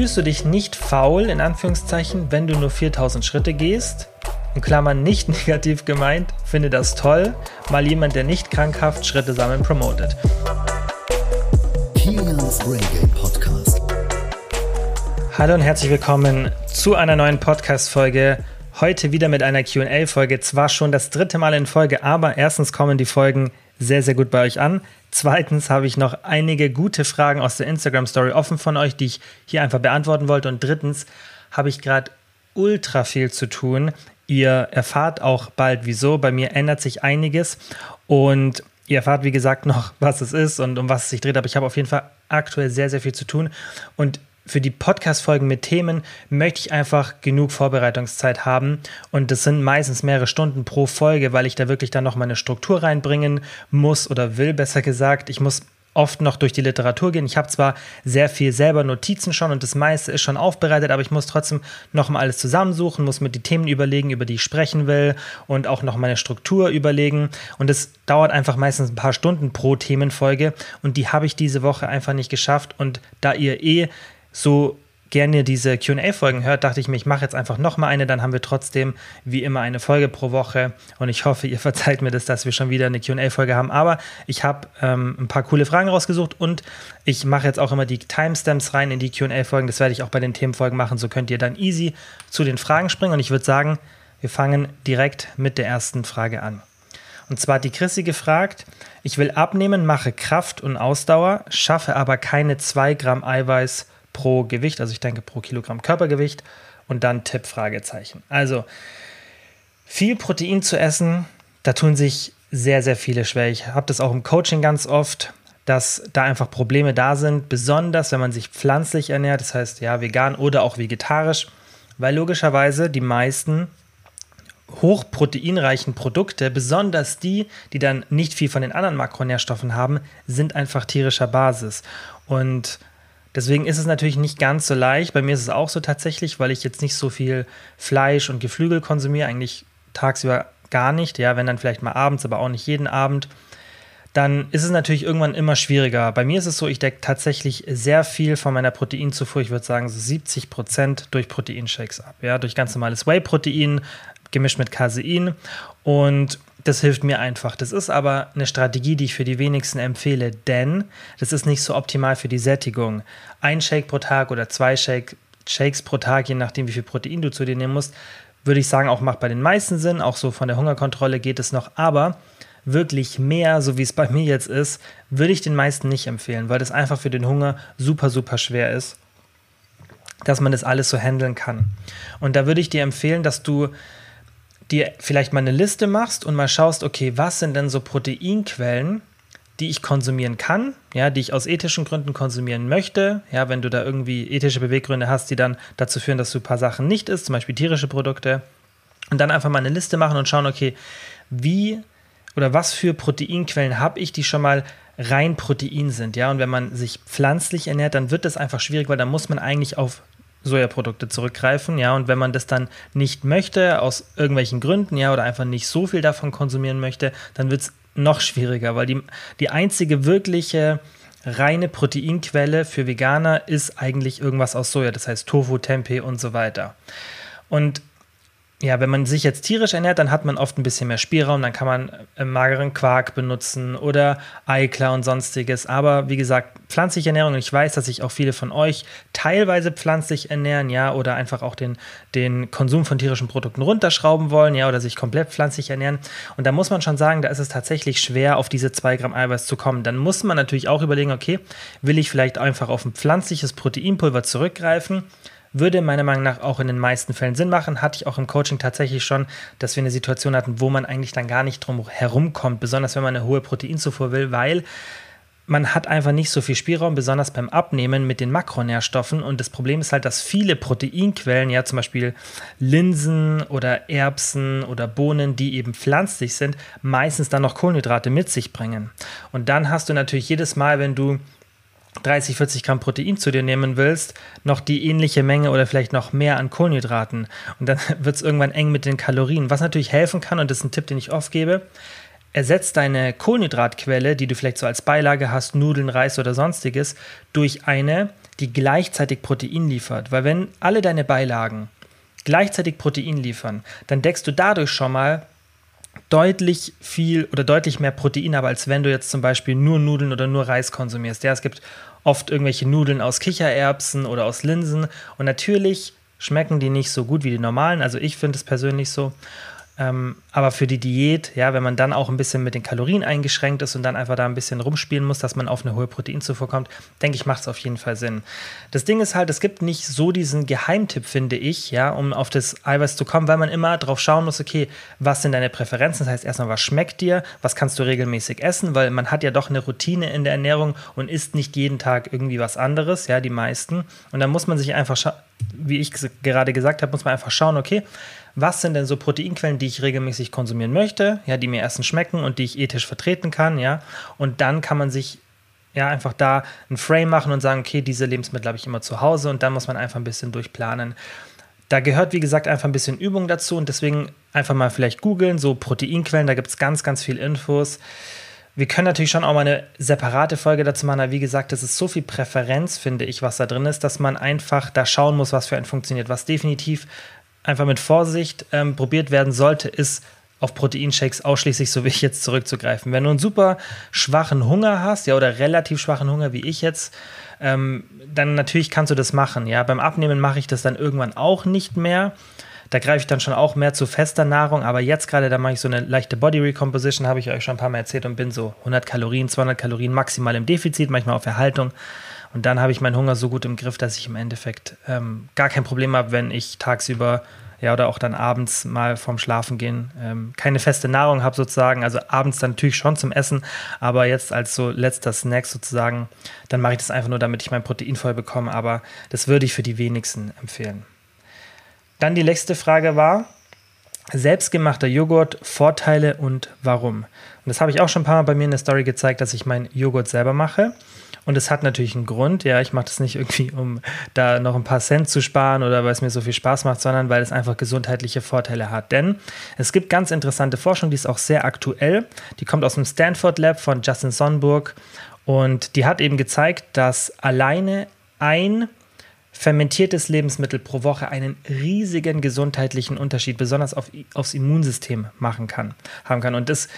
Fühlst du dich nicht faul, in Anführungszeichen, wenn du nur 4000 Schritte gehst? In Klammern nicht negativ gemeint, finde das toll, mal jemand, der nicht krankhaft Schritte sammeln promotet. Podcast. Hallo und herzlich willkommen zu einer neuen Podcast-Folge. Heute wieder mit einer QA-Folge. Zwar schon das dritte Mal in Folge, aber erstens kommen die Folgen sehr, sehr gut bei euch an. Zweitens habe ich noch einige gute Fragen aus der Instagram Story offen von euch, die ich hier einfach beantworten wollte. Und drittens habe ich gerade ultra viel zu tun. Ihr erfahrt auch bald wieso. Bei mir ändert sich einiges und ihr erfahrt, wie gesagt, noch, was es ist und um was es sich dreht. Aber ich habe auf jeden Fall aktuell sehr, sehr viel zu tun. Und für die Podcast-Folgen mit Themen möchte ich einfach genug Vorbereitungszeit haben. Und das sind meistens mehrere Stunden pro Folge, weil ich da wirklich dann noch meine Struktur reinbringen muss oder will, besser gesagt. Ich muss oft noch durch die Literatur gehen. Ich habe zwar sehr viel selber Notizen schon und das meiste ist schon aufbereitet, aber ich muss trotzdem noch mal alles zusammensuchen, muss mir die Themen überlegen, über die ich sprechen will und auch noch meine Struktur überlegen. Und es dauert einfach meistens ein paar Stunden pro Themenfolge und die habe ich diese Woche einfach nicht geschafft. Und da ihr eh so gerne diese QA-Folgen hört, dachte ich mir, ich mache jetzt einfach nochmal eine, dann haben wir trotzdem wie immer eine Folge pro Woche und ich hoffe, ihr verzeiht mir das, dass wir schon wieder eine QA-Folge haben. Aber ich habe ähm, ein paar coole Fragen rausgesucht und ich mache jetzt auch immer die Timestamps rein in die QA-Folgen. Das werde ich auch bei den Themenfolgen machen. So könnt ihr dann easy zu den Fragen springen und ich würde sagen, wir fangen direkt mit der ersten Frage an. Und zwar hat die Chrissy gefragt, ich will abnehmen, mache Kraft und Ausdauer, schaffe aber keine 2 Gramm Eiweiß pro Gewicht, also ich denke pro Kilogramm Körpergewicht und dann Tipp Fragezeichen. Also viel Protein zu essen, da tun sich sehr, sehr viele schwer. Ich habe das auch im Coaching ganz oft, dass da einfach Probleme da sind, besonders wenn man sich pflanzlich ernährt, das heißt ja vegan oder auch vegetarisch, weil logischerweise die meisten hochproteinreichen Produkte, besonders die, die dann nicht viel von den anderen Makronährstoffen haben, sind einfach tierischer Basis. Und Deswegen ist es natürlich nicht ganz so leicht. Bei mir ist es auch so tatsächlich, weil ich jetzt nicht so viel Fleisch und Geflügel konsumiere, eigentlich tagsüber gar nicht, ja, wenn dann vielleicht mal abends, aber auch nicht jeden Abend. Dann ist es natürlich irgendwann immer schwieriger. Bei mir ist es so, ich decke tatsächlich sehr viel von meiner Proteinzufuhr, ich würde sagen so 70 Prozent durch Proteinshakes ab. Ja, durch ganz normales Whey-Protein gemischt mit Casein. Und das hilft mir einfach. Das ist aber eine Strategie, die ich für die wenigsten empfehle, denn das ist nicht so optimal für die Sättigung. Ein Shake pro Tag oder zwei Shake, Shakes pro Tag, je nachdem, wie viel Protein du zu dir nehmen musst, würde ich sagen, auch macht bei den meisten Sinn. Auch so von der Hungerkontrolle geht es noch. Aber wirklich mehr, so wie es bei mir jetzt ist, würde ich den meisten nicht empfehlen, weil das einfach für den Hunger super, super schwer ist, dass man das alles so handeln kann. Und da würde ich dir empfehlen, dass du dir vielleicht mal eine Liste machst und mal schaust, okay, was sind denn so Proteinquellen, die ich konsumieren kann, ja, die ich aus ethischen Gründen konsumieren möchte, ja, wenn du da irgendwie ethische Beweggründe hast, die dann dazu führen, dass du ein paar Sachen nicht isst, zum Beispiel tierische Produkte, und dann einfach mal eine Liste machen und schauen, okay, wie oder was für Proteinquellen habe ich, die schon mal rein Protein sind, ja, und wenn man sich pflanzlich ernährt, dann wird das einfach schwierig, weil da muss man eigentlich auf Sojaprodukte zurückgreifen, ja, und wenn man das dann nicht möchte, aus irgendwelchen Gründen, ja, oder einfach nicht so viel davon konsumieren möchte, dann wird es noch schwieriger, weil die, die einzige wirkliche reine Proteinquelle für Veganer ist eigentlich irgendwas aus Soja, das heißt Tofu, Tempeh und so weiter. Und ja, wenn man sich jetzt tierisch ernährt, dann hat man oft ein bisschen mehr Spielraum, dann kann man äh, mageren Quark benutzen oder Eiklar und sonstiges. Aber wie gesagt, pflanzliche Ernährung, und ich weiß, dass sich auch viele von euch teilweise pflanzlich ernähren, ja, oder einfach auch den, den Konsum von tierischen Produkten runterschrauben wollen, ja, oder sich komplett pflanzlich ernähren. Und da muss man schon sagen, da ist es tatsächlich schwer, auf diese zwei Gramm Eiweiß zu kommen. Dann muss man natürlich auch überlegen, okay, will ich vielleicht einfach auf ein pflanzliches Proteinpulver zurückgreifen? Würde meiner Meinung nach auch in den meisten Fällen Sinn machen. Hatte ich auch im Coaching tatsächlich schon, dass wir eine Situation hatten, wo man eigentlich dann gar nicht drum herumkommt, besonders wenn man eine hohe Proteinzufuhr will, weil man hat einfach nicht so viel Spielraum, besonders beim Abnehmen mit den Makronährstoffen. Und das Problem ist halt, dass viele Proteinquellen, ja zum Beispiel Linsen oder Erbsen oder Bohnen, die eben pflanzlich sind, meistens dann noch Kohlenhydrate mit sich bringen. Und dann hast du natürlich jedes Mal, wenn du 30, 40 Gramm Protein zu dir nehmen willst, noch die ähnliche Menge oder vielleicht noch mehr an Kohlenhydraten. Und dann wird es irgendwann eng mit den Kalorien. Was natürlich helfen kann, und das ist ein Tipp, den ich oft gebe, ersetzt deine Kohlenhydratquelle, die du vielleicht so als Beilage hast, Nudeln, Reis oder sonstiges, durch eine, die gleichzeitig Protein liefert. Weil wenn alle deine Beilagen gleichzeitig Protein liefern, dann deckst du dadurch schon mal deutlich viel oder deutlich mehr Protein ab, als wenn du jetzt zum Beispiel nur Nudeln oder nur Reis konsumierst. Ja, es gibt oft irgendwelche Nudeln aus Kichererbsen oder aus Linsen und natürlich schmecken die nicht so gut wie die normalen. Also ich finde es persönlich so. Ähm, aber für die Diät, ja, wenn man dann auch ein bisschen mit den Kalorien eingeschränkt ist und dann einfach da ein bisschen rumspielen muss, dass man auf eine hohe Proteinzufuhr kommt, denke ich, macht es auf jeden Fall Sinn. Das Ding ist halt, es gibt nicht so diesen Geheimtipp, finde ich, ja, um auf das Eiweiß zu kommen, weil man immer drauf schauen muss, okay, was sind deine Präferenzen? Das heißt erstmal, was schmeckt dir? Was kannst du regelmäßig essen? Weil man hat ja doch eine Routine in der Ernährung und isst nicht jeden Tag irgendwie was anderes, ja, die meisten. Und dann muss man sich einfach, wie ich gerade gesagt habe, muss man einfach schauen, okay, was sind denn so Proteinquellen, die ich regelmäßig konsumieren möchte, ja, die mir erstens schmecken und die ich ethisch vertreten kann, ja. Und dann kann man sich ja einfach da ein Frame machen und sagen, okay, diese Lebensmittel habe ich immer zu Hause und dann muss man einfach ein bisschen durchplanen. Da gehört, wie gesagt, einfach ein bisschen Übung dazu und deswegen einfach mal vielleicht googeln, so Proteinquellen, da gibt es ganz, ganz viel Infos. Wir können natürlich schon auch mal eine separate Folge dazu machen, aber wie gesagt, das ist so viel Präferenz, finde ich, was da drin ist, dass man einfach da schauen muss, was für einen funktioniert. Was definitiv einfach mit Vorsicht ähm, probiert werden sollte, ist auf Proteinshakes ausschließlich, so wie ich jetzt, zurückzugreifen. Wenn du einen super schwachen Hunger hast, ja, oder relativ schwachen Hunger, wie ich jetzt, ähm, dann natürlich kannst du das machen. Ja, beim Abnehmen mache ich das dann irgendwann auch nicht mehr. Da greife ich dann schon auch mehr zu fester Nahrung, aber jetzt gerade, da mache ich so eine leichte Body Recomposition, habe ich euch schon ein paar Mal erzählt und bin so 100 Kalorien, 200 Kalorien maximal im Defizit, manchmal auf Erhaltung. Und dann habe ich meinen Hunger so gut im Griff, dass ich im Endeffekt ähm, gar kein Problem habe, wenn ich tagsüber ja, oder auch dann abends mal vorm Schlafen gehen ähm, keine feste Nahrung habe sozusagen, also abends dann natürlich schon zum Essen, aber jetzt als so letzter Snack sozusagen, dann mache ich das einfach nur, damit ich mein Protein voll bekomme, aber das würde ich für die wenigsten empfehlen. Dann die letzte Frage war, selbstgemachter Joghurt, Vorteile und warum? Und das habe ich auch schon ein paar Mal bei mir in der Story gezeigt, dass ich meinen Joghurt selber mache. Und es hat natürlich einen Grund. Ja, ich mache das nicht irgendwie, um da noch ein paar Cent zu sparen oder weil es mir so viel Spaß macht, sondern weil es einfach gesundheitliche Vorteile hat. Denn es gibt ganz interessante Forschung, die ist auch sehr aktuell. Die kommt aus dem Stanford Lab von Justin Sonnenburg und die hat eben gezeigt, dass alleine ein fermentiertes Lebensmittel pro Woche einen riesigen gesundheitlichen Unterschied, besonders auf, aufs Immunsystem machen kann, haben kann. Und das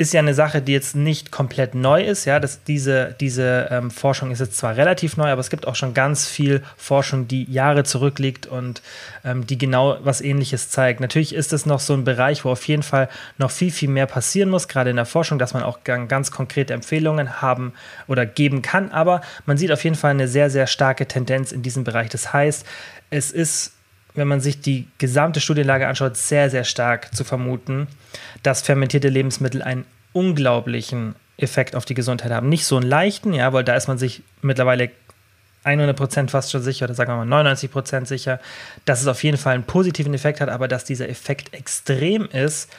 ist ja eine Sache, die jetzt nicht komplett neu ist. Ja, dass diese, diese ähm, Forschung ist jetzt zwar relativ neu, aber es gibt auch schon ganz viel Forschung, die Jahre zurückliegt und ähm, die genau was Ähnliches zeigt. Natürlich ist es noch so ein Bereich, wo auf jeden Fall noch viel, viel mehr passieren muss, gerade in der Forschung, dass man auch ganz konkrete Empfehlungen haben oder geben kann. Aber man sieht auf jeden Fall eine sehr, sehr starke Tendenz in diesem Bereich. Das heißt, es ist wenn man sich die gesamte Studienlage anschaut, sehr, sehr stark zu vermuten, dass fermentierte Lebensmittel einen unglaublichen Effekt auf die Gesundheit haben. Nicht so einen leichten, ja, weil da ist man sich mittlerweile 100% fast schon sicher, oder sagen wir mal 99% sicher, dass es auf jeden Fall einen positiven Effekt hat, aber dass dieser Effekt extrem ist,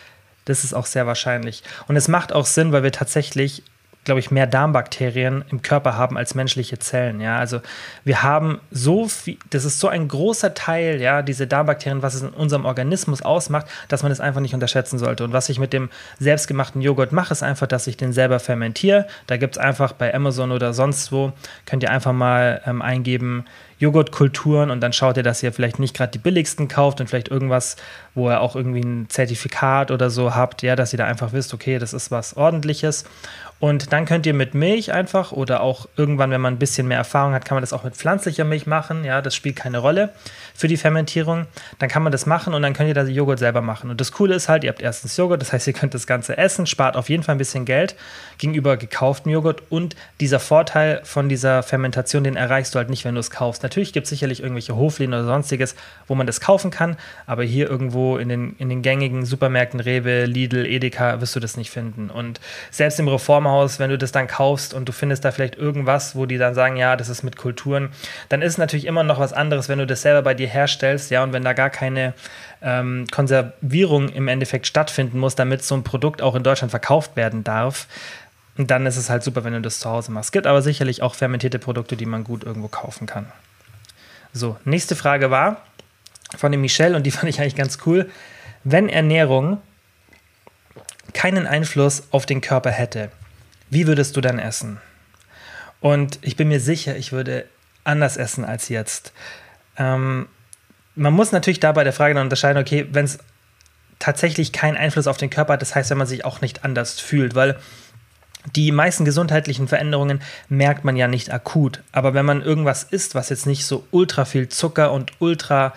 das ist auch sehr wahrscheinlich. Und es macht auch Sinn, weil wir tatsächlich glaube ich, mehr Darmbakterien im Körper haben als menschliche Zellen. Ja, also wir haben so viel, das ist so ein großer Teil, ja, diese Darmbakterien, was es in unserem Organismus ausmacht, dass man es einfach nicht unterschätzen sollte. Und was ich mit dem selbstgemachten Joghurt mache, ist einfach, dass ich den selber fermentiere. Da gibt es einfach bei Amazon oder sonst wo, könnt ihr einfach mal ähm, eingeben, Joghurtkulturen und dann schaut ihr, dass ihr vielleicht nicht gerade die billigsten kauft und vielleicht irgendwas, wo ihr auch irgendwie ein Zertifikat oder so habt, ja, dass ihr da einfach wisst, okay, das ist was ordentliches und dann könnt ihr mit Milch einfach oder auch irgendwann, wenn man ein bisschen mehr Erfahrung hat, kann man das auch mit pflanzlicher Milch machen. Ja, das spielt keine Rolle für die Fermentierung. Dann kann man das machen und dann könnt ihr da Joghurt selber machen. Und das Coole ist halt, ihr habt erstens Joghurt, das heißt, ihr könnt das Ganze essen, spart auf jeden Fall ein bisschen Geld gegenüber gekauftem Joghurt. Und dieser Vorteil von dieser Fermentation, den erreichst du halt nicht, wenn du es kaufst. Natürlich gibt es sicherlich irgendwelche Hofläden oder sonstiges, wo man das kaufen kann, aber hier irgendwo in den, in den gängigen Supermärkten, Rewe, Lidl, Edeka, wirst du das nicht finden. Und selbst im Reformer Reformhaus, wenn du das dann kaufst und du findest da vielleicht irgendwas, wo die dann sagen, ja, das ist mit Kulturen, dann ist natürlich immer noch was anderes, wenn du das selber bei dir herstellst, ja, und wenn da gar keine ähm, Konservierung im Endeffekt stattfinden muss, damit so ein Produkt auch in Deutschland verkauft werden darf. Dann ist es halt super, wenn du das zu Hause machst. Es gibt aber sicherlich auch fermentierte Produkte, die man gut irgendwo kaufen kann. So, nächste Frage war von dem Michel und die fand ich eigentlich ganz cool. Wenn Ernährung keinen Einfluss auf den Körper hätte, wie würdest du dann essen? Und ich bin mir sicher, ich würde anders essen als jetzt. Ähm, man muss natürlich da bei der Frage dann unterscheiden, okay, wenn es tatsächlich keinen Einfluss auf den Körper hat, das heißt, wenn man sich auch nicht anders fühlt, weil die meisten gesundheitlichen Veränderungen merkt man ja nicht akut. Aber wenn man irgendwas isst, was jetzt nicht so ultra viel Zucker und ultra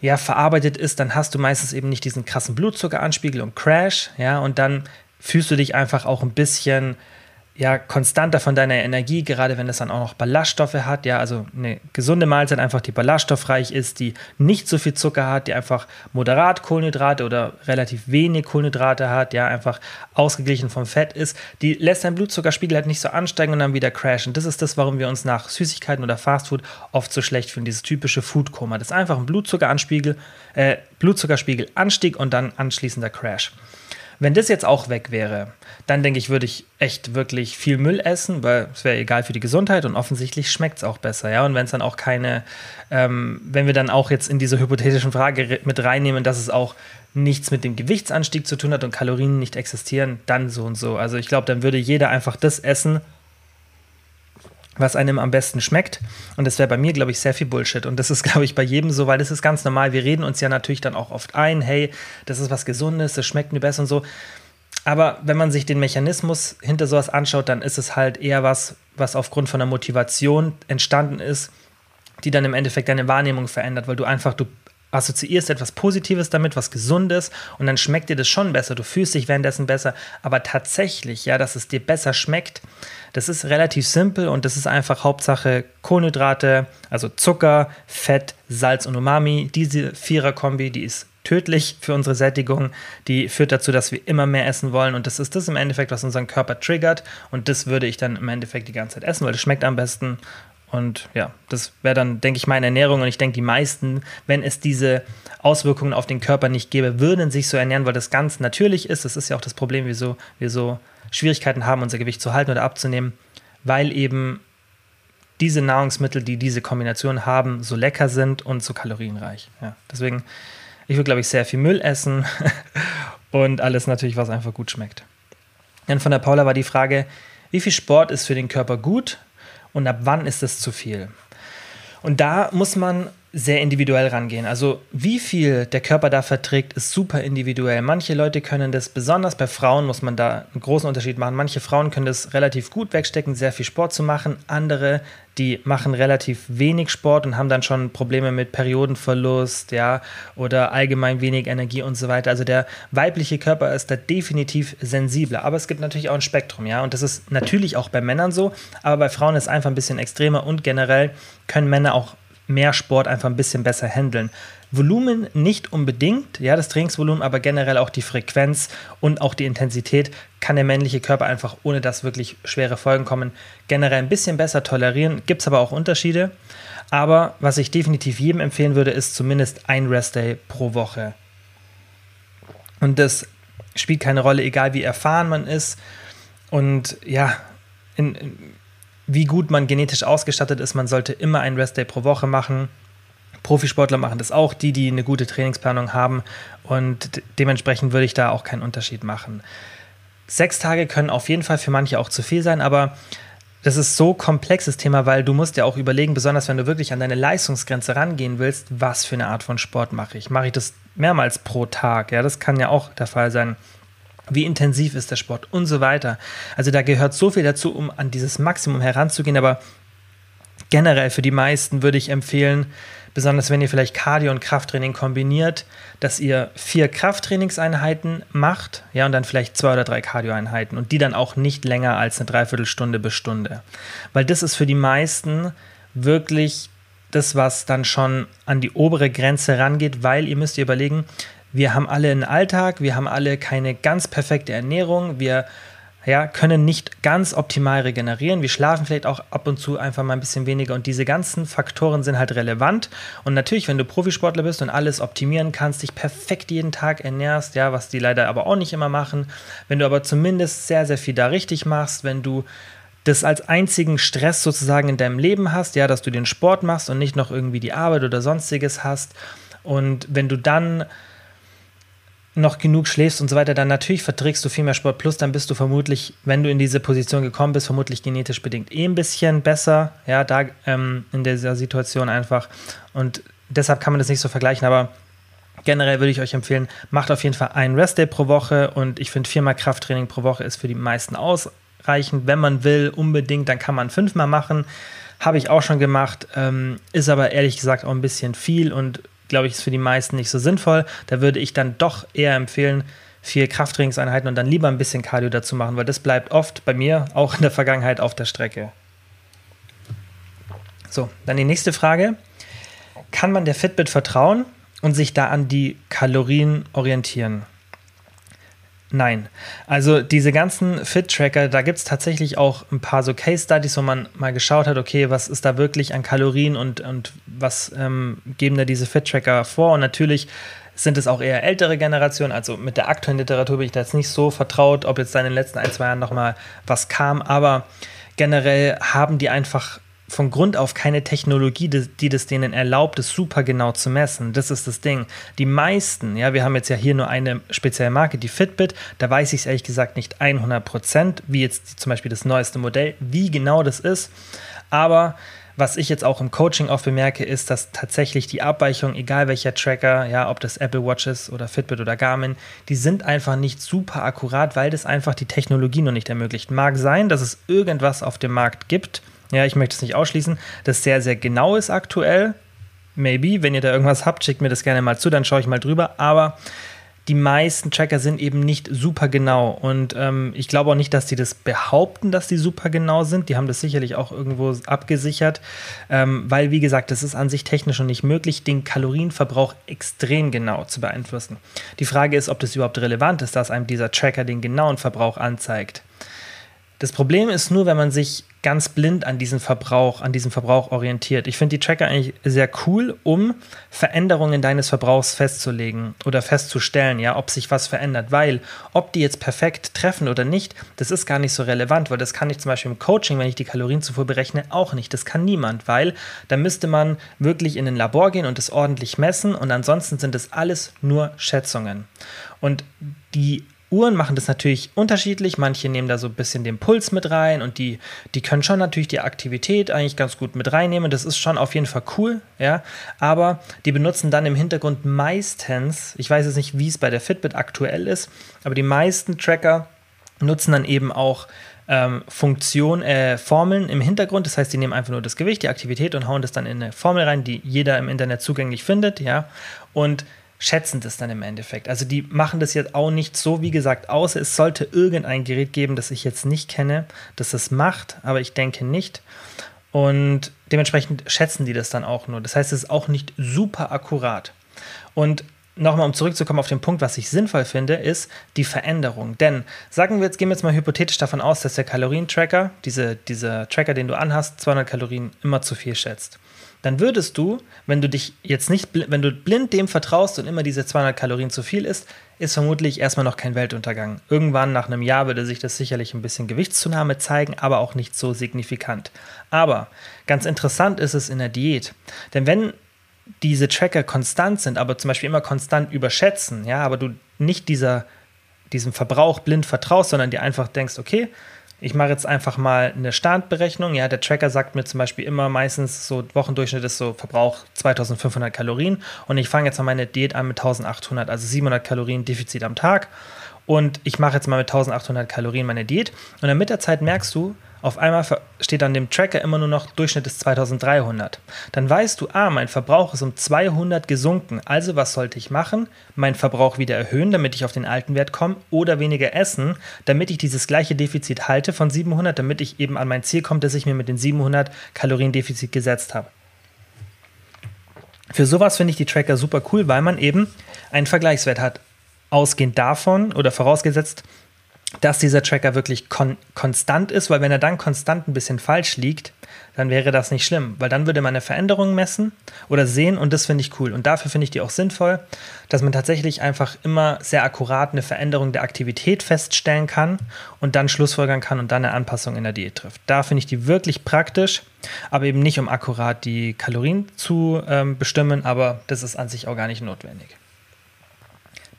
ja, verarbeitet ist, dann hast du meistens eben nicht diesen krassen Blutzuckeranspiegel und Crash, ja, und dann fühlst du dich einfach auch ein bisschen ja, konstanter von deiner Energie, gerade wenn es dann auch noch Ballaststoffe hat. Ja, also eine gesunde Mahlzeit einfach, die ballaststoffreich ist, die nicht so viel Zucker hat, die einfach moderat Kohlenhydrate oder relativ wenig Kohlenhydrate hat, ja, einfach ausgeglichen vom Fett ist, die lässt deinen Blutzuckerspiegel halt nicht so ansteigen und dann wieder crashen. Das ist das, warum wir uns nach Süßigkeiten oder Fastfood oft so schlecht fühlen, dieses typische Foodkoma. Das ist einfach ein Blutzuckeranspiegel, äh, Blutzuckerspiegelanstieg und dann anschließender Crash. Wenn das jetzt auch weg wäre, dann denke ich, würde ich echt wirklich viel Müll essen, weil es wäre egal für die Gesundheit und offensichtlich schmeckt es auch besser. Ja? Und wenn es dann auch keine, ähm, wenn wir dann auch jetzt in diese hypothetischen Frage mit reinnehmen, dass es auch nichts mit dem Gewichtsanstieg zu tun hat und Kalorien nicht existieren, dann so und so. Also ich glaube, dann würde jeder einfach das essen, was einem am besten schmeckt. Und das wäre bei mir, glaube ich, sehr viel Bullshit. Und das ist, glaube ich, bei jedem so, weil das ist ganz normal. Wir reden uns ja natürlich dann auch oft ein, hey, das ist was Gesundes, das schmeckt mir besser und so. Aber wenn man sich den Mechanismus hinter sowas anschaut, dann ist es halt eher was, was aufgrund von der Motivation entstanden ist, die dann im Endeffekt deine Wahrnehmung verändert, weil du einfach, du assoziierst etwas Positives damit, was Gesundes und dann schmeckt dir das schon besser. Du fühlst dich währenddessen besser, aber tatsächlich, ja, dass es dir besser schmeckt, das ist relativ simpel und das ist einfach Hauptsache Kohlenhydrate, also Zucker, Fett, Salz und Umami. Diese Vierer-Kombi, die ist tödlich für unsere Sättigung. Die führt dazu, dass wir immer mehr essen wollen und das ist das im Endeffekt, was unseren Körper triggert und das würde ich dann im Endeffekt die ganze Zeit essen, weil das schmeckt am besten und ja, das wäre dann, denke ich, meine Ernährung. Und ich denke, die meisten, wenn es diese Auswirkungen auf den Körper nicht gäbe, würden sich so ernähren, weil das ganz natürlich ist. Das ist ja auch das Problem, wieso wir so Schwierigkeiten haben, unser Gewicht zu halten oder abzunehmen, weil eben diese Nahrungsmittel, die diese Kombination haben, so lecker sind und so kalorienreich. Ja, deswegen, ich würde, glaube ich, sehr viel Müll essen und alles natürlich, was einfach gut schmeckt. Dann von der Paula war die Frage, wie viel Sport ist für den Körper gut und ab wann ist es zu viel? Und da muss man sehr individuell rangehen. Also wie viel der Körper da verträgt, ist super individuell. Manche Leute können das, besonders bei Frauen muss man da einen großen Unterschied machen. Manche Frauen können das relativ gut wegstecken, sehr viel Sport zu machen. Andere, die machen relativ wenig Sport und haben dann schon Probleme mit Periodenverlust, ja, oder allgemein wenig Energie und so weiter. Also der weibliche Körper ist da definitiv sensibler. Aber es gibt natürlich auch ein Spektrum, ja. Und das ist natürlich auch bei Männern so, aber bei Frauen ist es einfach ein bisschen extremer und generell können Männer auch mehr Sport einfach ein bisschen besser handeln. Volumen nicht unbedingt, ja, das Trainingsvolumen, aber generell auch die Frequenz und auch die Intensität kann der männliche Körper einfach, ohne dass wirklich schwere Folgen kommen, generell ein bisschen besser tolerieren. Gibt es aber auch Unterschiede. Aber was ich definitiv jedem empfehlen würde, ist zumindest ein Restday pro Woche. Und das spielt keine Rolle, egal wie erfahren man ist. Und ja, in, in wie gut man genetisch ausgestattet ist. Man sollte immer einen Restday pro Woche machen. Profisportler machen das auch, die, die eine gute Trainingsplanung haben. Und dementsprechend würde ich da auch keinen Unterschied machen. Sechs Tage können auf jeden Fall für manche auch zu viel sein, aber das ist so komplexes Thema, weil du musst ja auch überlegen, besonders wenn du wirklich an deine Leistungsgrenze rangehen willst, was für eine Art von Sport mache ich. Mache ich das mehrmals pro Tag? Ja, das kann ja auch der Fall sein wie intensiv ist der Sport und so weiter. Also da gehört so viel dazu, um an dieses Maximum heranzugehen, aber generell für die meisten würde ich empfehlen, besonders wenn ihr vielleicht Cardio und Krafttraining kombiniert, dass ihr vier Krafttrainingseinheiten macht, ja, und dann vielleicht zwei oder drei Cardioeinheiten und die dann auch nicht länger als eine Dreiviertelstunde bis Stunde. Weil das ist für die meisten wirklich das, was dann schon an die obere Grenze rangeht, weil ihr müsst ihr überlegen, wir haben alle einen Alltag, wir haben alle keine ganz perfekte Ernährung, wir ja, können nicht ganz optimal regenerieren. Wir schlafen vielleicht auch ab und zu einfach mal ein bisschen weniger und diese ganzen Faktoren sind halt relevant. Und natürlich, wenn du Profisportler bist und alles optimieren kannst, dich perfekt jeden Tag ernährst, ja, was die leider aber auch nicht immer machen, wenn du aber zumindest sehr, sehr viel da richtig machst, wenn du das als einzigen Stress sozusagen in deinem Leben hast, ja, dass du den Sport machst und nicht noch irgendwie die Arbeit oder sonstiges hast. Und wenn du dann noch genug schläfst und so weiter, dann natürlich verträgst du viel mehr Sport. Plus, dann bist du vermutlich, wenn du in diese Position gekommen bist, vermutlich genetisch bedingt eh ein bisschen besser, ja, da ähm, in dieser Situation einfach. Und deshalb kann man das nicht so vergleichen, aber generell würde ich euch empfehlen, macht auf jeden Fall einen Restday pro Woche und ich finde viermal Krafttraining pro Woche ist für die meisten ausreichend. Wenn man will, unbedingt, dann kann man fünfmal machen. Habe ich auch schon gemacht, ähm, ist aber ehrlich gesagt auch ein bisschen viel und glaube ich, ist für die meisten nicht so sinnvoll. Da würde ich dann doch eher empfehlen, vier Krafttrainingseinheiten und dann lieber ein bisschen Cardio dazu machen, weil das bleibt oft bei mir auch in der Vergangenheit auf der Strecke. So, dann die nächste Frage. Kann man der Fitbit vertrauen und sich da an die Kalorien orientieren? Nein. Also diese ganzen Fit-Tracker, da gibt es tatsächlich auch ein paar so Case-Studies, wo man mal geschaut hat, okay, was ist da wirklich an Kalorien und, und was ähm, geben da diese Fit-Tracker vor? Und natürlich sind es auch eher ältere Generationen. Also mit der aktuellen Literatur bin ich da jetzt nicht so vertraut, ob jetzt da in den letzten ein, zwei Jahren nochmal was kam. Aber generell haben die einfach von Grund auf keine Technologie, die, das denen erlaubt, es super genau zu messen. Das ist das Ding. Die meisten, ja, wir haben jetzt ja hier nur eine spezielle Marke, die Fitbit, da weiß ich es ehrlich gesagt nicht 100 Prozent, wie jetzt zum Beispiel das neueste Modell, wie genau das ist. Aber was ich jetzt auch im Coaching oft bemerke, ist, dass tatsächlich die Abweichung, egal welcher Tracker, ja, ob das Apple Watch ist oder Fitbit oder Garmin, die sind einfach nicht super akkurat, weil das einfach die Technologie noch nicht ermöglicht. Mag sein, dass es irgendwas auf dem Markt gibt, ja, ich möchte es nicht ausschließen, das sehr, sehr genau ist aktuell. Maybe, wenn ihr da irgendwas habt, schickt mir das gerne mal zu, dann schaue ich mal drüber. Aber die meisten Tracker sind eben nicht super genau. Und ähm, ich glaube auch nicht, dass die das behaupten, dass die super genau sind. Die haben das sicherlich auch irgendwo abgesichert, ähm, weil, wie gesagt, das ist an sich technisch noch nicht möglich, den Kalorienverbrauch extrem genau zu beeinflussen. Die Frage ist, ob das überhaupt relevant ist, dass einem dieser Tracker den genauen Verbrauch anzeigt. Das Problem ist nur, wenn man sich ganz blind an diesen Verbrauch, an diesem Verbrauch orientiert. Ich finde die Tracker eigentlich sehr cool, um Veränderungen deines Verbrauchs festzulegen oder festzustellen, ja, ob sich was verändert, weil ob die jetzt perfekt treffen oder nicht, das ist gar nicht so relevant, weil das kann ich zum Beispiel im Coaching, wenn ich die Kalorienzufuhr berechne, auch nicht. Das kann niemand, weil da müsste man wirklich in ein Labor gehen und das ordentlich messen und ansonsten sind das alles nur Schätzungen. Und die Uhren machen das natürlich unterschiedlich. Manche nehmen da so ein bisschen den Puls mit rein und die, die können schon natürlich die Aktivität eigentlich ganz gut mit reinnehmen. Das ist schon auf jeden Fall cool, ja. Aber die benutzen dann im Hintergrund meistens, ich weiß jetzt nicht, wie es bei der Fitbit aktuell ist, aber die meisten Tracker nutzen dann eben auch ähm, Funktion, äh, Formeln im Hintergrund. Das heißt, die nehmen einfach nur das Gewicht, die Aktivität und hauen das dann in eine Formel rein, die jeder im Internet zugänglich findet, ja. Und schätzen das dann im Endeffekt. Also die machen das jetzt auch nicht so, wie gesagt, außer es sollte irgendein Gerät geben, das ich jetzt nicht kenne, das das macht, aber ich denke nicht. Und dementsprechend schätzen die das dann auch nur. Das heißt, es ist auch nicht super akkurat. Und nochmal, um zurückzukommen auf den Punkt, was ich sinnvoll finde, ist die Veränderung. Denn sagen wir jetzt, gehen wir jetzt mal hypothetisch davon aus, dass der Kalorientracker, diese, dieser Tracker, den du anhast, 200 Kalorien immer zu viel schätzt dann würdest du, wenn du dich jetzt nicht, wenn du blind dem vertraust und immer diese 200 Kalorien zu viel isst, ist vermutlich erstmal noch kein Weltuntergang. Irgendwann nach einem Jahr würde sich das sicherlich ein bisschen Gewichtszunahme zeigen, aber auch nicht so signifikant. Aber ganz interessant ist es in der Diät. Denn wenn diese Tracker konstant sind, aber zum Beispiel immer konstant überschätzen, ja, aber du nicht dieser, diesem Verbrauch blind vertraust, sondern dir einfach denkst, okay, ich mache jetzt einfach mal eine Startberechnung. Ja, der Tracker sagt mir zum Beispiel immer meistens so Wochendurchschnitt ist so Verbrauch 2500 Kalorien. Und ich fange jetzt mal meine Diät an mit 1800, also 700 Kalorien Defizit am Tag. Und ich mache jetzt mal mit 1800 Kalorien meine Diät. Und dann mit der Zeit merkst du, auf einmal steht an dem Tracker immer nur noch Durchschnitt ist 2300. Dann weißt du, ah, mein Verbrauch ist um 200 gesunken. Also was sollte ich machen? Meinen Verbrauch wieder erhöhen, damit ich auf den alten Wert komme oder weniger essen, damit ich dieses gleiche Defizit halte von 700, damit ich eben an mein Ziel komme, das ich mir mit den 700 Kalorien Defizit gesetzt habe. Für sowas finde ich die Tracker super cool, weil man eben einen Vergleichswert hat. Ausgehend davon oder vorausgesetzt, dass dieser Tracker wirklich kon konstant ist, weil wenn er dann konstant ein bisschen falsch liegt, dann wäre das nicht schlimm, weil dann würde man eine Veränderung messen oder sehen und das finde ich cool. Und dafür finde ich die auch sinnvoll, dass man tatsächlich einfach immer sehr akkurat eine Veränderung der Aktivität feststellen kann und dann Schlussfolgern kann und dann eine Anpassung in der Diät trifft. Da finde ich die wirklich praktisch, aber eben nicht, um akkurat die Kalorien zu ähm, bestimmen, aber das ist an sich auch gar nicht notwendig.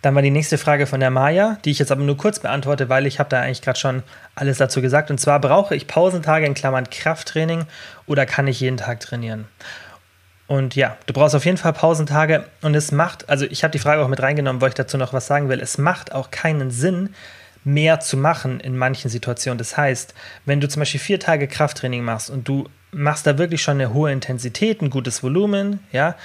Dann war die nächste Frage von der Maya, die ich jetzt aber nur kurz beantworte, weil ich habe da eigentlich gerade schon alles dazu gesagt. Und zwar brauche ich Pausentage in Klammern Krafttraining oder kann ich jeden Tag trainieren? Und ja, du brauchst auf jeden Fall Pausentage und es macht, also ich habe die Frage auch mit reingenommen, weil ich dazu noch was sagen will. Es macht auch keinen Sinn, mehr zu machen in manchen Situationen. Das heißt, wenn du zum Beispiel vier Tage Krafttraining machst und du machst da wirklich schon eine hohe Intensität, ein gutes Volumen, ja,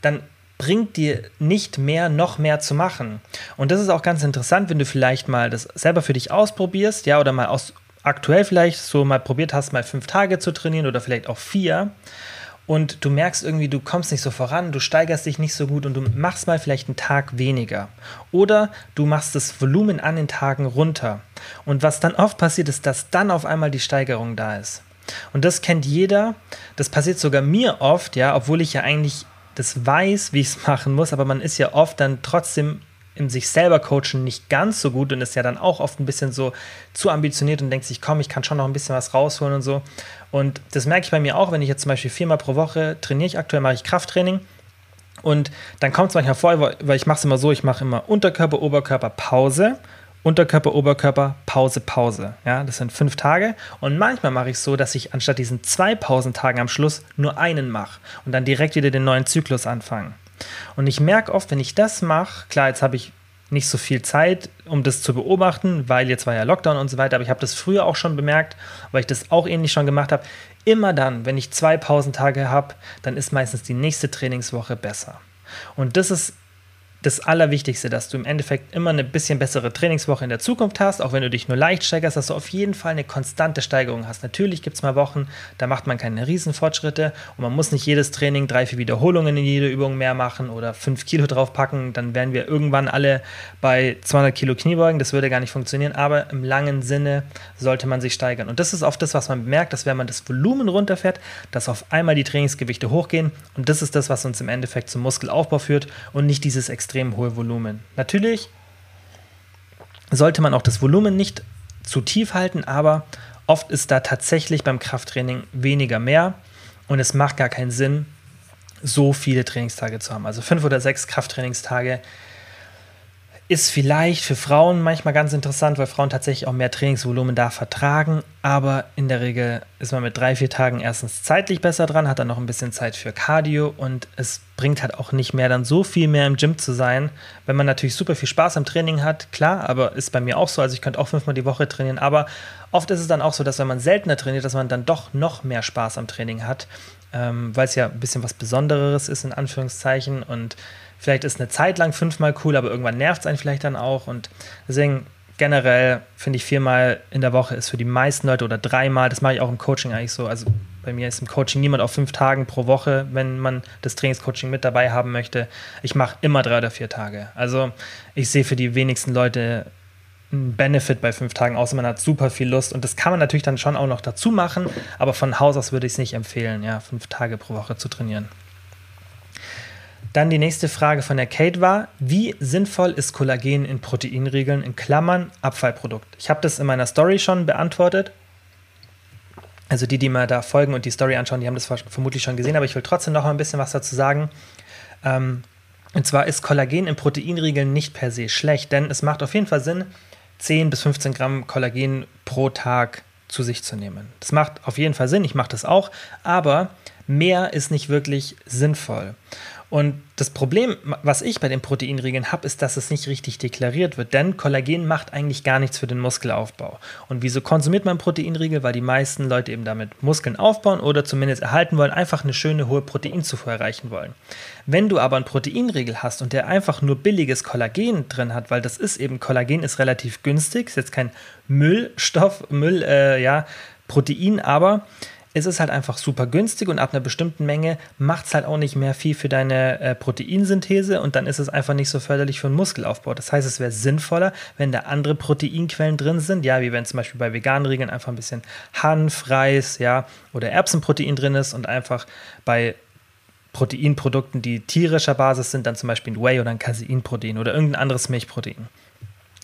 dann bringt dir nicht mehr, noch mehr zu machen. Und das ist auch ganz interessant, wenn du vielleicht mal das selber für dich ausprobierst, ja, oder mal aus aktuell vielleicht so mal probiert hast, mal fünf Tage zu trainieren oder vielleicht auch vier. Und du merkst irgendwie, du kommst nicht so voran, du steigerst dich nicht so gut und du machst mal vielleicht einen Tag weniger. Oder du machst das Volumen an den Tagen runter. Und was dann oft passiert, ist, dass dann auf einmal die Steigerung da ist. Und das kennt jeder. Das passiert sogar mir oft, ja, obwohl ich ja eigentlich das weiß, wie ich es machen muss, aber man ist ja oft dann trotzdem in sich selber coachen nicht ganz so gut und ist ja dann auch oft ein bisschen so zu ambitioniert und denkt sich, komm, ich kann schon noch ein bisschen was rausholen und so. Und das merke ich bei mir auch, wenn ich jetzt zum Beispiel viermal pro Woche trainiere, ich aktuell mache ich Krafttraining und dann kommt es manchmal vor, weil ich mache es immer so, ich mache immer Unterkörper, Oberkörper, Pause Unterkörper, Oberkörper, Pause, Pause. Ja, das sind fünf Tage. Und manchmal mache ich so, dass ich anstatt diesen zwei Pausentagen am Schluss nur einen mache und dann direkt wieder den neuen Zyklus anfange. Und ich merke oft, wenn ich das mache, klar, jetzt habe ich nicht so viel Zeit, um das zu beobachten, weil jetzt war ja Lockdown und so weiter, aber ich habe das früher auch schon bemerkt, weil ich das auch ähnlich schon gemacht habe. Immer dann, wenn ich zwei Pausentage habe, dann ist meistens die nächste Trainingswoche besser. Und das ist das Allerwichtigste, dass du im Endeffekt immer eine bisschen bessere Trainingswoche in der Zukunft hast, auch wenn du dich nur leicht steigerst, dass du auf jeden Fall eine konstante Steigerung hast. Natürlich gibt es mal Wochen, da macht man keine Riesenfortschritte. Und man muss nicht jedes Training drei, vier Wiederholungen in jede Übung mehr machen oder fünf Kilo draufpacken, dann wären wir irgendwann alle bei 200 Kilo Kniebeugen, das würde gar nicht funktionieren, aber im langen Sinne sollte man sich steigern. Und das ist oft das, was man bemerkt, dass wenn man das Volumen runterfährt, dass auf einmal die Trainingsgewichte hochgehen. Und das ist das, was uns im Endeffekt zum Muskelaufbau führt und nicht dieses extrem extrem hohe Volumen. Natürlich sollte man auch das Volumen nicht zu tief halten, aber oft ist da tatsächlich beim Krafttraining weniger mehr und es macht gar keinen Sinn, so viele Trainingstage zu haben. Also fünf oder sechs Krafttrainingstage ist vielleicht für Frauen manchmal ganz interessant, weil Frauen tatsächlich auch mehr Trainingsvolumen da vertragen. Aber in der Regel ist man mit drei, vier Tagen erstens zeitlich besser dran, hat dann noch ein bisschen Zeit für Cardio und es bringt halt auch nicht mehr dann so viel mehr im Gym zu sein. Wenn man natürlich super viel Spaß am Training hat, klar, aber ist bei mir auch so. Also ich könnte auch fünfmal die Woche trainieren, aber oft ist es dann auch so, dass wenn man seltener trainiert, dass man dann doch noch mehr Spaß am Training hat, ähm, weil es ja ein bisschen was Besonderes ist, in Anführungszeichen und Vielleicht ist eine Zeit lang fünfmal cool, aber irgendwann nervt es einen vielleicht dann auch. Und deswegen generell finde ich viermal in der Woche ist für die meisten Leute oder dreimal, das mache ich auch im Coaching eigentlich so. Also bei mir ist im Coaching niemand auf fünf Tagen pro Woche, wenn man das Trainingscoaching mit dabei haben möchte. Ich mache immer drei oder vier Tage. Also ich sehe für die wenigsten Leute einen Benefit bei fünf Tagen, außer man hat super viel Lust. Und das kann man natürlich dann schon auch noch dazu machen, aber von Haus aus würde ich es nicht empfehlen, ja, fünf Tage pro Woche zu trainieren. Dann die nächste Frage von der Kate war, wie sinnvoll ist Kollagen in Proteinriegeln in Klammern Abfallprodukt? Ich habe das in meiner Story schon beantwortet. Also die, die mir da folgen und die Story anschauen, die haben das vermutlich schon gesehen, aber ich will trotzdem noch mal ein bisschen was dazu sagen. Ähm, und zwar ist Kollagen in Proteinriegeln nicht per se schlecht, denn es macht auf jeden Fall Sinn, 10 bis 15 Gramm Kollagen pro Tag zu sich zu nehmen. Das macht auf jeden Fall Sinn, ich mache das auch, aber mehr ist nicht wirklich sinnvoll. Und das Problem, was ich bei den Proteinriegeln habe, ist, dass es nicht richtig deklariert wird, denn Kollagen macht eigentlich gar nichts für den Muskelaufbau. Und wieso konsumiert man Proteinriegel? Weil die meisten Leute eben damit Muskeln aufbauen oder zumindest erhalten wollen, einfach eine schöne hohe Proteinzufuhr erreichen wollen. Wenn du aber einen Proteinriegel hast und der einfach nur billiges Kollagen drin hat, weil das ist eben, Kollagen ist relativ günstig, ist jetzt kein Müllstoff, Müll, äh, ja, Protein, aber es ist halt einfach super günstig und ab einer bestimmten Menge macht es halt auch nicht mehr viel für deine äh, Proteinsynthese und dann ist es einfach nicht so förderlich für den Muskelaufbau. Das heißt, es wäre sinnvoller, wenn da andere Proteinquellen drin sind, ja, wie wenn zum Beispiel bei veganen Riegeln einfach ein bisschen Hanf, Reis, ja, oder Erbsenprotein drin ist und einfach bei Proteinprodukten, die tierischer Basis sind, dann zum Beispiel ein Whey oder ein Caseinprotein oder irgendein anderes Milchprotein.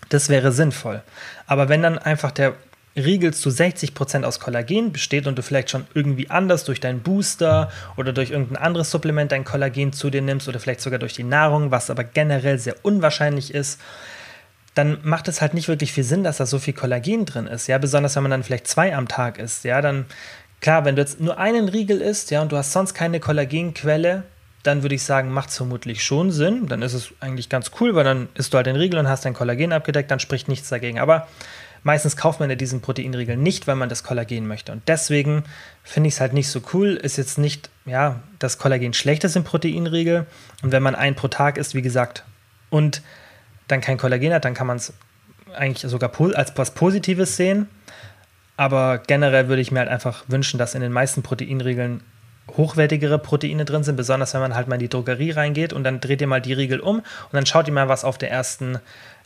Das wäre sinnvoll. Aber wenn dann einfach der Riegel zu 60% aus Kollagen besteht und du vielleicht schon irgendwie anders durch deinen Booster oder durch irgendein anderes Supplement dein Kollagen zu dir nimmst oder vielleicht sogar durch die Nahrung, was aber generell sehr unwahrscheinlich ist, dann macht es halt nicht wirklich viel Sinn, dass da so viel Kollagen drin ist. Ja, besonders wenn man dann vielleicht zwei am Tag isst. Ja, dann klar, wenn du jetzt nur einen Riegel isst, ja, und du hast sonst keine Kollagenquelle, dann würde ich sagen, macht es vermutlich schon Sinn. Dann ist es eigentlich ganz cool, weil dann isst du halt den Riegel und hast dein Kollagen abgedeckt, dann spricht nichts dagegen. Aber meistens kauft man ja diesen Proteinriegel nicht, weil man das Kollagen möchte. Und deswegen finde ich es halt nicht so cool. Ist jetzt nicht, ja, das Kollagen schlecht ist im Proteinriegel. Und wenn man einen pro Tag isst, wie gesagt, und dann kein Kollagen hat, dann kann man es eigentlich sogar als was Positives sehen. Aber generell würde ich mir halt einfach wünschen, dass in den meisten Proteinriegeln hochwertigere Proteine drin sind, besonders wenn man halt mal in die Drogerie reingeht und dann dreht ihr mal die Riegel um und dann schaut ihr mal, was auf der ersten,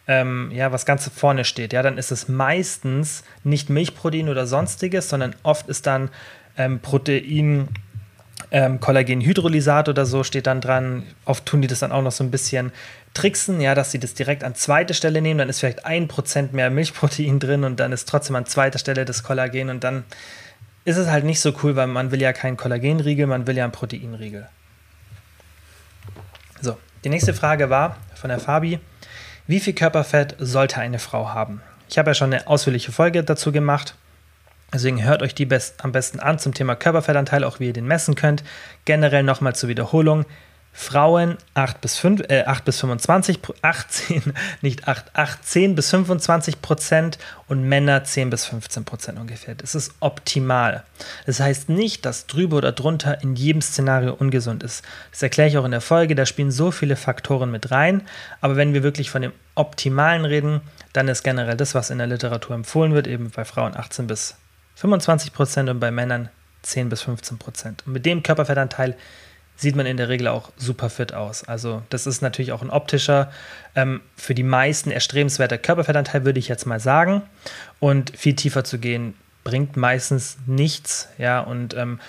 ähm, ja, was ganz vorne steht. Ja, dann ist es meistens nicht Milchprotein oder sonstiges, sondern oft ist dann ähm, Protein, ähm, Kollagenhydrolysat oder so steht dann dran. Oft tun die das dann auch noch so ein bisschen tricksen, ja, dass sie das direkt an zweite Stelle nehmen. Dann ist vielleicht ein Prozent mehr Milchprotein drin und dann ist trotzdem an zweiter Stelle das Kollagen und dann ist es halt nicht so cool, weil man will ja keinen Kollagenriegel, man will ja einen Proteinriegel. So, die nächste Frage war von der Fabi, wie viel Körperfett sollte eine Frau haben? Ich habe ja schon eine ausführliche Folge dazu gemacht. Deswegen hört euch die best, am besten an zum Thema Körperfettanteil, auch wie ihr den messen könnt. Generell nochmal zur Wiederholung. Frauen 8 bis, 5, äh, 8 bis 25, 18, nicht 8, 18 bis 25 Prozent und Männer 10 bis 15 Prozent ungefähr. Das ist optimal. Das heißt nicht, dass drüber oder drunter in jedem Szenario ungesund ist. Das erkläre ich auch in der Folge, da spielen so viele Faktoren mit rein. Aber wenn wir wirklich von dem Optimalen reden, dann ist generell das, was in der Literatur empfohlen wird, eben bei Frauen 18 bis 25 Prozent und bei Männern 10 bis 15 Prozent. Und mit dem Körperfettanteil sieht man in der Regel auch super fit aus. Also das ist natürlich auch ein optischer, ähm, für die meisten erstrebenswerter Körperfettanteil, würde ich jetzt mal sagen. Und viel tiefer zu gehen, bringt meistens nichts, ja, und ähm,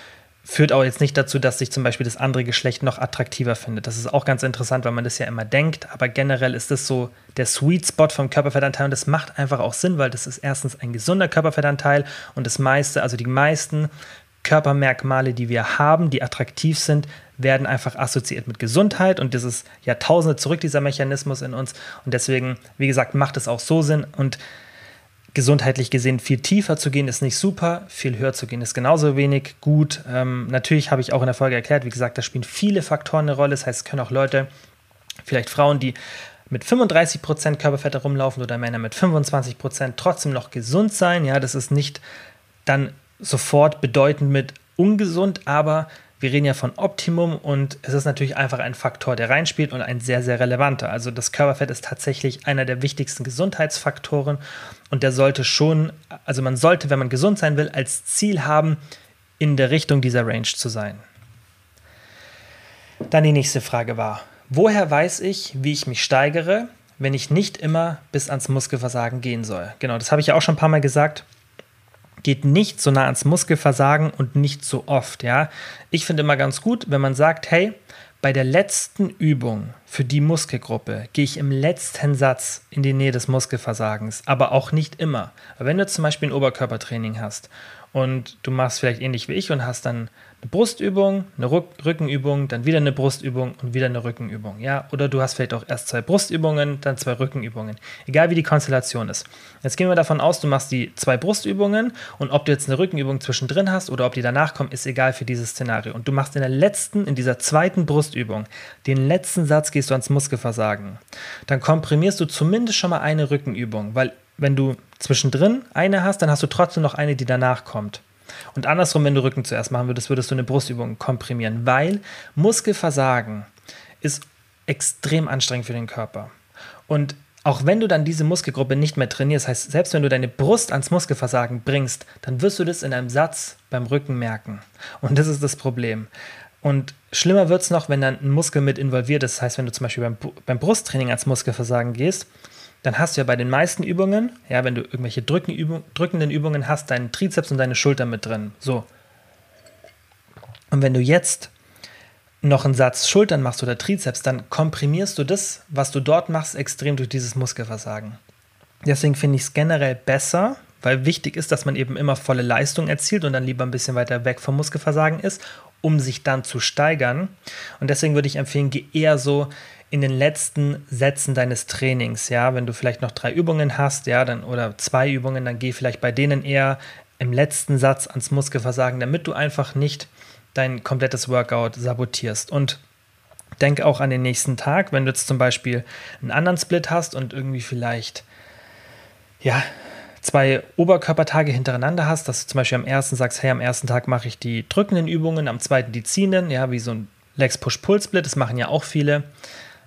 führt auch jetzt nicht dazu, dass sich zum Beispiel das andere Geschlecht noch attraktiver findet. Das ist auch ganz interessant, weil man das ja immer denkt, aber generell ist das so der Sweet Spot vom Körperfettanteil und das macht einfach auch Sinn, weil das ist erstens ein gesunder Körperfettanteil und das meiste, also die meisten Körpermerkmale, die wir haben, die attraktiv sind, werden einfach assoziiert mit Gesundheit und das ist Jahrtausende zurück, dieser Mechanismus in uns. Und deswegen, wie gesagt, macht es auch so Sinn und gesundheitlich gesehen viel tiefer zu gehen ist nicht super, viel höher zu gehen ist genauso wenig gut. Ähm, natürlich habe ich auch in der Folge erklärt, wie gesagt, da spielen viele Faktoren eine Rolle. Das heißt, es können auch Leute, vielleicht Frauen, die mit 35% Körperfett herumlaufen oder Männer mit 25% trotzdem noch gesund sein. Ja, das ist nicht dann sofort bedeutend mit ungesund, aber wir reden ja von Optimum und es ist natürlich einfach ein Faktor, der reinspielt und ein sehr, sehr relevanter. Also das Körperfett ist tatsächlich einer der wichtigsten Gesundheitsfaktoren und der sollte schon, also man sollte, wenn man gesund sein will, als Ziel haben, in der Richtung dieser Range zu sein. Dann die nächste Frage war, woher weiß ich, wie ich mich steigere, wenn ich nicht immer bis ans Muskelversagen gehen soll? Genau, das habe ich ja auch schon ein paar Mal gesagt geht nicht so nah ans Muskelversagen und nicht so oft. Ja? Ich finde immer ganz gut, wenn man sagt, hey, bei der letzten Übung für die Muskelgruppe gehe ich im letzten Satz in die Nähe des Muskelversagens, aber auch nicht immer. wenn du zum Beispiel ein Oberkörpertraining hast und du machst vielleicht ähnlich wie ich und hast dann eine Brustübung, eine Rückenübung, dann wieder eine Brustübung und wieder eine Rückenübung. Ja? Oder du hast vielleicht auch erst zwei Brustübungen, dann zwei Rückenübungen. Egal wie die Konstellation ist. Jetzt gehen wir davon aus, du machst die zwei Brustübungen und ob du jetzt eine Rückenübung zwischendrin hast oder ob die danach kommen, ist egal für dieses Szenario. Und du machst in der letzten, in dieser zweiten Brustübung, den letzten Satz gehst du ans Muskelversagen. Dann komprimierst du zumindest schon mal eine Rückenübung, weil wenn du zwischendrin eine hast, dann hast du trotzdem noch eine, die danach kommt. Und andersrum, wenn du Rücken zuerst machen würdest, würdest du eine Brustübung komprimieren, weil Muskelversagen ist extrem anstrengend für den Körper. Und auch wenn du dann diese Muskelgruppe nicht mehr trainierst, heißt, selbst wenn du deine Brust ans Muskelversagen bringst, dann wirst du das in einem Satz beim Rücken merken. Und das ist das Problem. Und schlimmer wird es noch, wenn dann ein Muskel mit involviert ist. Das heißt, wenn du zum Beispiel beim, beim Brusttraining ans Muskelversagen gehst, dann hast du ja bei den meisten Übungen, ja, wenn du irgendwelche Drückenübung, drückenden Übungen hast, deinen Trizeps und deine Schulter mit drin. So. Und wenn du jetzt noch einen Satz Schultern machst oder Trizeps, dann komprimierst du das, was du dort machst, extrem durch dieses Muskelversagen. Deswegen finde ich es generell besser, weil wichtig ist, dass man eben immer volle Leistung erzielt und dann lieber ein bisschen weiter weg vom Muskelversagen ist, um sich dann zu steigern. Und deswegen würde ich empfehlen, geh eher so in den letzten Sätzen deines Trainings, ja, wenn du vielleicht noch drei Übungen hast, ja, dann oder zwei Übungen, dann geh vielleicht bei denen eher im letzten Satz ans Muskelversagen, damit du einfach nicht dein komplettes Workout sabotierst. Und denk auch an den nächsten Tag, wenn du jetzt zum Beispiel einen anderen Split hast und irgendwie vielleicht, ja, zwei Oberkörpertage hintereinander hast, dass du zum Beispiel am ersten sagst, hey, am ersten Tag mache ich die drückenden Übungen, am zweiten die ziehenden, ja, wie so ein Legs-Push-Pull-Split, das machen ja auch viele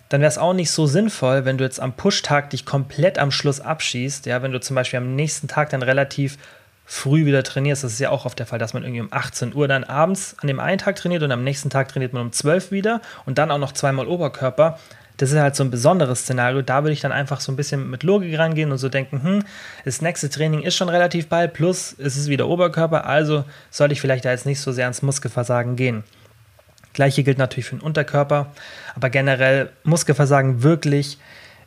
dann wäre es auch nicht so sinnvoll, wenn du jetzt am Push-Tag dich komplett am Schluss abschießt. Ja, wenn du zum Beispiel am nächsten Tag dann relativ früh wieder trainierst. Das ist ja auch oft der Fall, dass man irgendwie um 18 Uhr dann abends an dem einen Tag trainiert und am nächsten Tag trainiert man um 12 wieder und dann auch noch zweimal Oberkörper. Das ist halt so ein besonderes Szenario. Da würde ich dann einfach so ein bisschen mit Logik rangehen und so denken, hm, das nächste Training ist schon relativ bald, plus es ist wieder Oberkörper, also sollte ich vielleicht da jetzt nicht so sehr ans Muskelversagen gehen. Gleiche gilt natürlich für den Unterkörper, aber generell Muskelversagen wirklich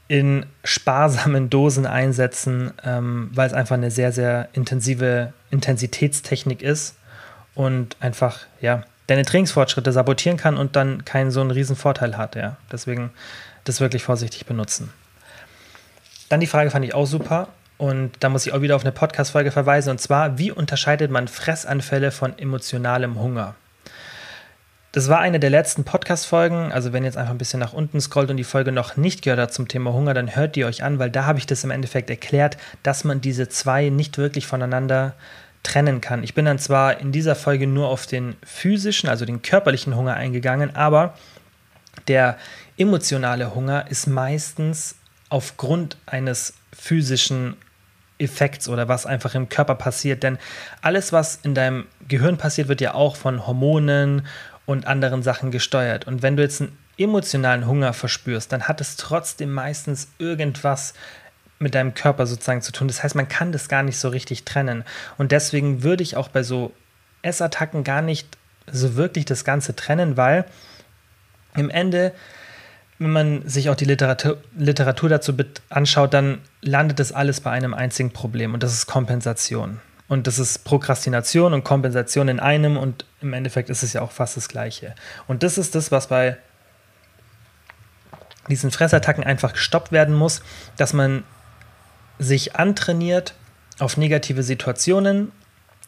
in sparsamen Dosen einsetzen, ähm, weil es einfach eine sehr, sehr intensive Intensitätstechnik ist und einfach, ja, deine Trainingsfortschritte sabotieren kann und dann keinen so einen riesen Vorteil hat, ja. Deswegen das wirklich vorsichtig benutzen. Dann die Frage fand ich auch super und da muss ich auch wieder auf eine Podcast-Folge verweisen und zwar, wie unterscheidet man Fressanfälle von emotionalem Hunger? Das war eine der letzten Podcast-Folgen. Also, wenn ihr jetzt einfach ein bisschen nach unten scrollt und die Folge noch nicht gehört habt zum Thema Hunger, dann hört die euch an, weil da habe ich das im Endeffekt erklärt, dass man diese zwei nicht wirklich voneinander trennen kann. Ich bin dann zwar in dieser Folge nur auf den physischen, also den körperlichen Hunger eingegangen, aber der emotionale Hunger ist meistens aufgrund eines physischen Effekts oder was einfach im Körper passiert. Denn alles, was in deinem Gehirn passiert, wird ja auch von Hormonen und anderen Sachen gesteuert. Und wenn du jetzt einen emotionalen Hunger verspürst, dann hat es trotzdem meistens irgendwas mit deinem Körper sozusagen zu tun. Das heißt, man kann das gar nicht so richtig trennen. Und deswegen würde ich auch bei so Essattacken gar nicht so wirklich das Ganze trennen, weil im Ende, wenn man sich auch die Literatur, Literatur dazu anschaut, dann landet das alles bei einem einzigen Problem und das ist Kompensation. Und das ist Prokrastination und Kompensation in einem und im Endeffekt ist es ja auch fast das Gleiche. Und das ist das, was bei diesen Fressattacken einfach gestoppt werden muss, dass man sich antrainiert auf negative Situationen,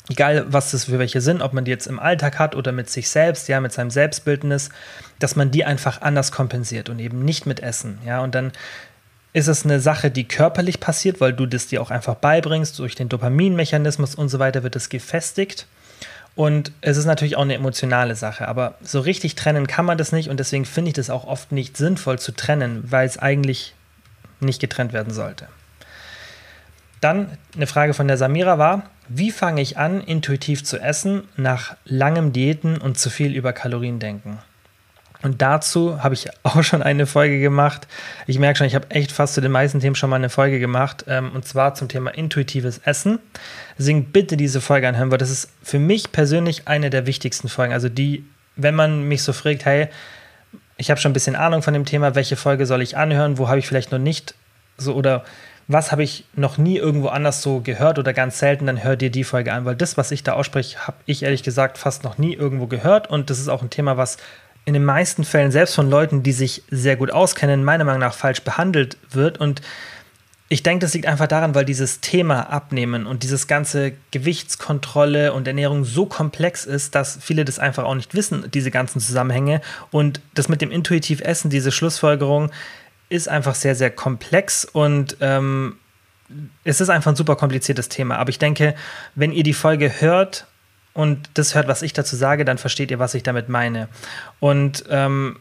egal was das für welche sind, ob man die jetzt im Alltag hat oder mit sich selbst, ja, mit seinem Selbstbildnis, dass man die einfach anders kompensiert und eben nicht mit Essen, ja, und dann ist es eine Sache, die körperlich passiert, weil du das dir auch einfach beibringst, durch den Dopaminmechanismus und so weiter wird es gefestigt. Und es ist natürlich auch eine emotionale Sache, aber so richtig trennen kann man das nicht und deswegen finde ich das auch oft nicht sinnvoll zu trennen, weil es eigentlich nicht getrennt werden sollte. Dann eine Frage von der Samira war, wie fange ich an, intuitiv zu essen nach langem Diäten und zu viel über Kalorien denken? Und dazu habe ich auch schon eine Folge gemacht. Ich merke schon, ich habe echt fast zu den meisten Themen schon mal eine Folge gemacht. Ähm, und zwar zum Thema intuitives Essen. Deswegen bitte diese Folge anhören, weil das ist für mich persönlich eine der wichtigsten Folgen. Also die, wenn man mich so fragt, hey, ich habe schon ein bisschen Ahnung von dem Thema, welche Folge soll ich anhören, wo habe ich vielleicht noch nicht so oder was habe ich noch nie irgendwo anders so gehört oder ganz selten, dann hör dir die Folge an, weil das, was ich da ausspreche, habe ich ehrlich gesagt fast noch nie irgendwo gehört und das ist auch ein Thema, was in den meisten Fällen selbst von Leuten, die sich sehr gut auskennen, meiner Meinung nach falsch behandelt wird. Und ich denke, das liegt einfach daran, weil dieses Thema Abnehmen und dieses ganze Gewichtskontrolle und Ernährung so komplex ist, dass viele das einfach auch nicht wissen, diese ganzen Zusammenhänge. Und das mit dem intuitiv Essen, diese Schlussfolgerung, ist einfach sehr, sehr komplex und ähm, es ist einfach ein super kompliziertes Thema. Aber ich denke, wenn ihr die Folge hört und das hört, was ich dazu sage, dann versteht ihr, was ich damit meine. Und ähm,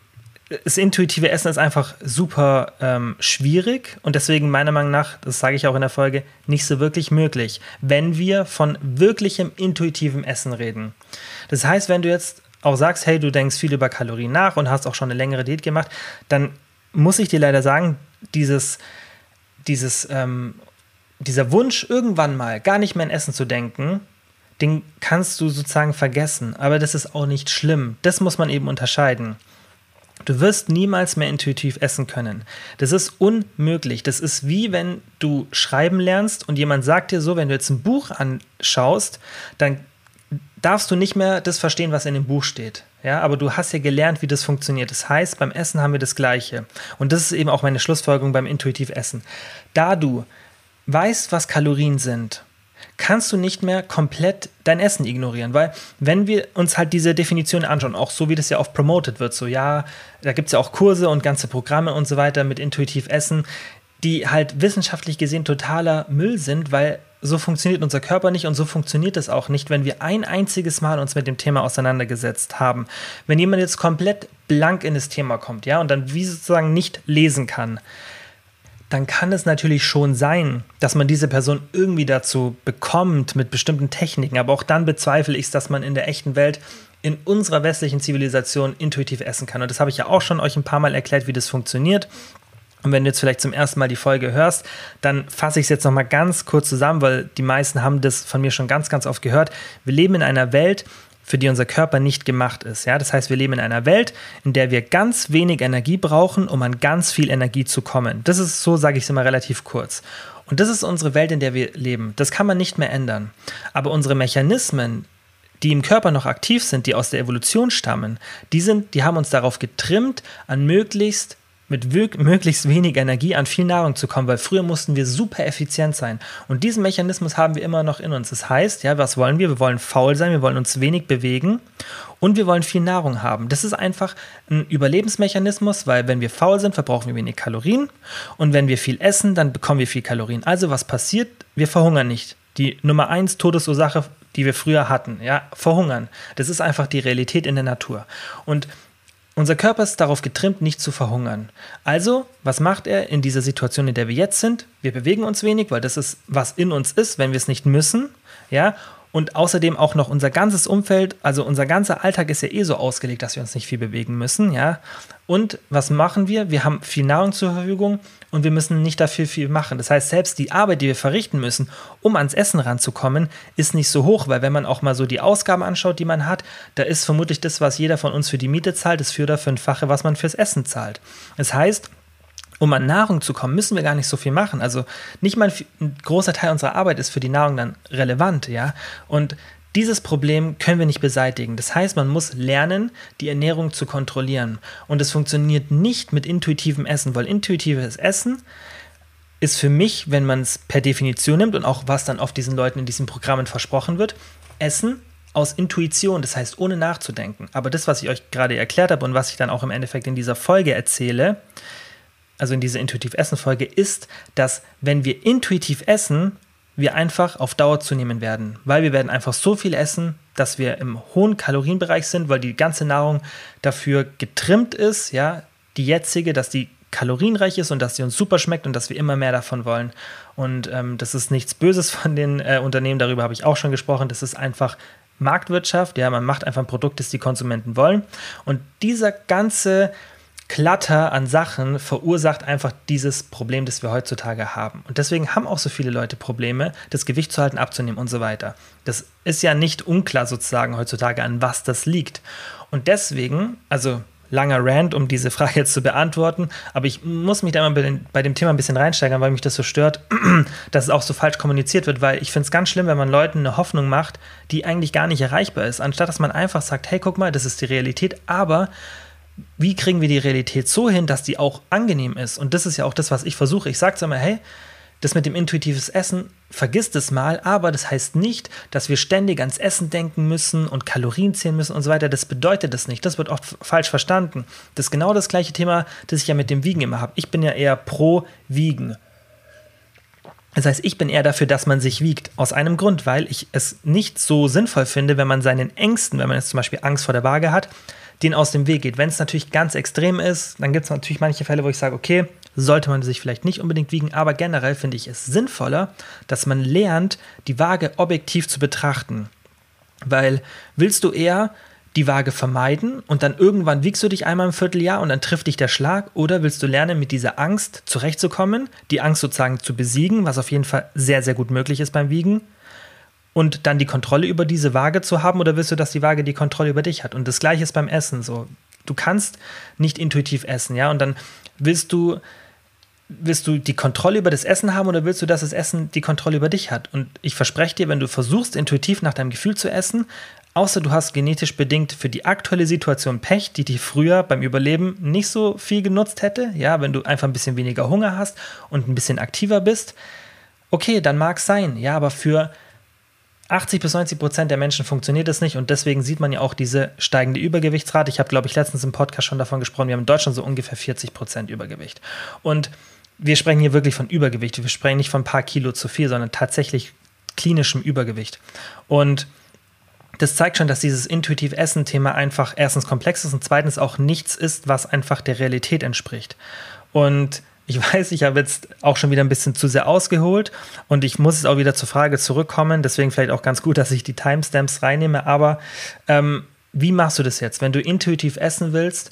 das intuitive Essen ist einfach super ähm, schwierig und deswegen meiner Meinung nach, das sage ich auch in der Folge, nicht so wirklich möglich, wenn wir von wirklichem intuitivem Essen reden. Das heißt, wenn du jetzt auch sagst, hey, du denkst viel über Kalorien nach und hast auch schon eine längere Diät gemacht, dann muss ich dir leider sagen, dieses, dieses, ähm, dieser Wunsch, irgendwann mal gar nicht mehr in Essen zu denken, den kannst du sozusagen vergessen. Aber das ist auch nicht schlimm. Das muss man eben unterscheiden. Du wirst niemals mehr intuitiv essen können. Das ist unmöglich. Das ist wie wenn du schreiben lernst und jemand sagt dir so, wenn du jetzt ein Buch anschaust, dann darfst du nicht mehr das verstehen, was in dem Buch steht. Ja, aber du hast ja gelernt, wie das funktioniert. Das heißt, beim Essen haben wir das Gleiche. Und das ist eben auch meine Schlussfolgerung beim intuitiv Essen. Da du weißt, was Kalorien sind, kannst du nicht mehr komplett dein Essen ignorieren. Weil, wenn wir uns halt diese Definition anschauen, auch so wie das ja oft promoted wird, so ja, da gibt es ja auch Kurse und ganze Programme und so weiter mit intuitiv Essen, die halt wissenschaftlich gesehen totaler Müll sind, weil so funktioniert unser Körper nicht und so funktioniert es auch nicht, wenn wir ein einziges Mal uns mit dem Thema auseinandergesetzt haben. Wenn jemand jetzt komplett blank in das Thema kommt, ja, und dann wie sozusagen nicht lesen kann, dann kann es natürlich schon sein, dass man diese Person irgendwie dazu bekommt mit bestimmten Techniken. Aber auch dann bezweifle ich es, dass man in der echten Welt in unserer westlichen Zivilisation intuitiv essen kann. Und das habe ich ja auch schon euch ein paar Mal erklärt, wie das funktioniert. Und wenn du jetzt vielleicht zum ersten Mal die Folge hörst, dann fasse ich es jetzt nochmal ganz kurz zusammen, weil die meisten haben das von mir schon ganz, ganz oft gehört. Wir leben in einer Welt, für die unser Körper nicht gemacht ist. Ja? Das heißt, wir leben in einer Welt, in der wir ganz wenig Energie brauchen, um an ganz viel Energie zu kommen. Das ist so, sage ich es immer relativ kurz. Und das ist unsere Welt, in der wir leben. Das kann man nicht mehr ändern. Aber unsere Mechanismen, die im Körper noch aktiv sind, die aus der Evolution stammen, die, sind, die haben uns darauf getrimmt, an möglichst mit möglichst wenig Energie an viel Nahrung zu kommen, weil früher mussten wir super effizient sein. Und diesen Mechanismus haben wir immer noch in uns. Das heißt, ja, was wollen wir? Wir wollen faul sein, wir wollen uns wenig bewegen und wir wollen viel Nahrung haben. Das ist einfach ein Überlebensmechanismus, weil wenn wir faul sind, verbrauchen wir wenig Kalorien und wenn wir viel essen, dann bekommen wir viel Kalorien. Also was passiert? Wir verhungern nicht. Die Nummer eins Todesursache, die wir früher hatten, ja, verhungern. Das ist einfach die Realität in der Natur. Und unser Körper ist darauf getrimmt, nicht zu verhungern. Also, was macht er in dieser Situation, in der wir jetzt sind? Wir bewegen uns wenig, weil das ist, was in uns ist, wenn wir es nicht müssen. Ja, und außerdem auch noch unser ganzes Umfeld, also unser ganzer Alltag ist ja eh so ausgelegt, dass wir uns nicht viel bewegen müssen, ja. Und was machen wir? Wir haben viel Nahrung zur Verfügung und wir müssen nicht dafür viel machen. Das heißt, selbst die Arbeit, die wir verrichten müssen, um ans Essen ranzukommen, ist nicht so hoch, weil wenn man auch mal so die Ausgaben anschaut, die man hat, da ist vermutlich das, was jeder von uns für die Miete zahlt, das vier oder fünffache, was man fürs Essen zahlt. Das heißt, um an Nahrung zu kommen, müssen wir gar nicht so viel machen. Also nicht mal ein großer Teil unserer Arbeit ist für die Nahrung dann relevant, ja. Und dieses Problem können wir nicht beseitigen. Das heißt, man muss lernen, die Ernährung zu kontrollieren. Und es funktioniert nicht mit intuitivem Essen, weil intuitives Essen ist für mich, wenn man es per Definition nimmt und auch was dann auf diesen Leuten in diesen Programmen versprochen wird, Essen aus Intuition, das heißt ohne nachzudenken. Aber das, was ich euch gerade erklärt habe und was ich dann auch im Endeffekt in dieser Folge erzähle, also in dieser intuitiv Essen Folge, ist, dass wenn wir intuitiv essen, wir einfach auf Dauer zunehmen werden, weil wir werden einfach so viel essen, dass wir im hohen Kalorienbereich sind, weil die ganze Nahrung dafür getrimmt ist, ja, die jetzige, dass die kalorienreich ist und dass sie uns super schmeckt und dass wir immer mehr davon wollen. Und ähm, das ist nichts Böses von den äh, Unternehmen, darüber habe ich auch schon gesprochen. Das ist einfach Marktwirtschaft, ja, man macht einfach ein Produkt, das die Konsumenten wollen. Und dieser ganze Klatter an Sachen verursacht einfach dieses Problem, das wir heutzutage haben. Und deswegen haben auch so viele Leute Probleme, das Gewicht zu halten, abzunehmen und so weiter. Das ist ja nicht unklar sozusagen heutzutage, an was das liegt. Und deswegen, also langer Rant, um diese Frage jetzt zu beantworten, aber ich muss mich da mal bei, dem Thema ein bisschen reinsteigern, weil mich das so stört, dass es auch so falsch kommuniziert wird, weil ich finde es ganz schlimm, wenn man Leuten eine Hoffnung macht, die eigentlich gar nicht erreichbar ist, anstatt dass man einfach sagt, hey, guck mal, das ist die Realität, aber wie kriegen wir die Realität so hin, dass die auch angenehm ist? Und das ist ja auch das, was ich versuche. Ich sage immer, hey, das mit dem intuitives Essen, vergiss das mal, aber das heißt nicht, dass wir ständig ans Essen denken müssen und Kalorien zählen müssen und so weiter. Das bedeutet das nicht. Das wird oft falsch verstanden. Das ist genau das gleiche Thema, das ich ja mit dem Wiegen immer habe. Ich bin ja eher pro Wiegen. Das heißt, ich bin eher dafür, dass man sich wiegt. Aus einem Grund, weil ich es nicht so sinnvoll finde, wenn man seinen Ängsten, wenn man jetzt zum Beispiel Angst vor der Waage hat, den aus dem Weg geht. Wenn es natürlich ganz extrem ist, dann gibt es natürlich manche Fälle, wo ich sage, okay, sollte man sich vielleicht nicht unbedingt wiegen, aber generell finde ich es sinnvoller, dass man lernt, die Waage objektiv zu betrachten. Weil willst du eher die Waage vermeiden und dann irgendwann wiegst du dich einmal im Vierteljahr und dann trifft dich der Schlag oder willst du lernen, mit dieser Angst zurechtzukommen, die Angst sozusagen zu besiegen, was auf jeden Fall sehr, sehr gut möglich ist beim Wiegen und dann die Kontrolle über diese Waage zu haben oder willst du, dass die Waage die Kontrolle über dich hat? Und das gleiche ist beim Essen so. du kannst nicht intuitiv essen, ja, und dann willst du willst du die Kontrolle über das Essen haben oder willst du, dass das Essen die Kontrolle über dich hat? Und ich verspreche dir, wenn du versuchst, intuitiv nach deinem Gefühl zu essen, außer du hast genetisch bedingt für die aktuelle Situation Pech, die dich früher beim Überleben nicht so viel genutzt hätte, ja, wenn du einfach ein bisschen weniger Hunger hast und ein bisschen aktiver bist, okay, dann mag es sein, ja, aber für 80 bis 90 Prozent der Menschen funktioniert das nicht und deswegen sieht man ja auch diese steigende Übergewichtsrate. Ich habe, glaube ich, letztens im Podcast schon davon gesprochen, wir haben in Deutschland so ungefähr 40 Prozent Übergewicht. Und wir sprechen hier wirklich von Übergewicht. Wir sprechen nicht von ein paar Kilo zu viel, sondern tatsächlich klinischem Übergewicht. Und das zeigt schon, dass dieses intuitiv Essen-Thema einfach erstens komplex ist und zweitens auch nichts ist, was einfach der Realität entspricht. Und ich weiß, ich habe jetzt auch schon wieder ein bisschen zu sehr ausgeholt und ich muss jetzt auch wieder zur Frage zurückkommen. Deswegen vielleicht auch ganz gut, dass ich die Timestamps reinnehme. Aber ähm, wie machst du das jetzt, wenn du intuitiv essen willst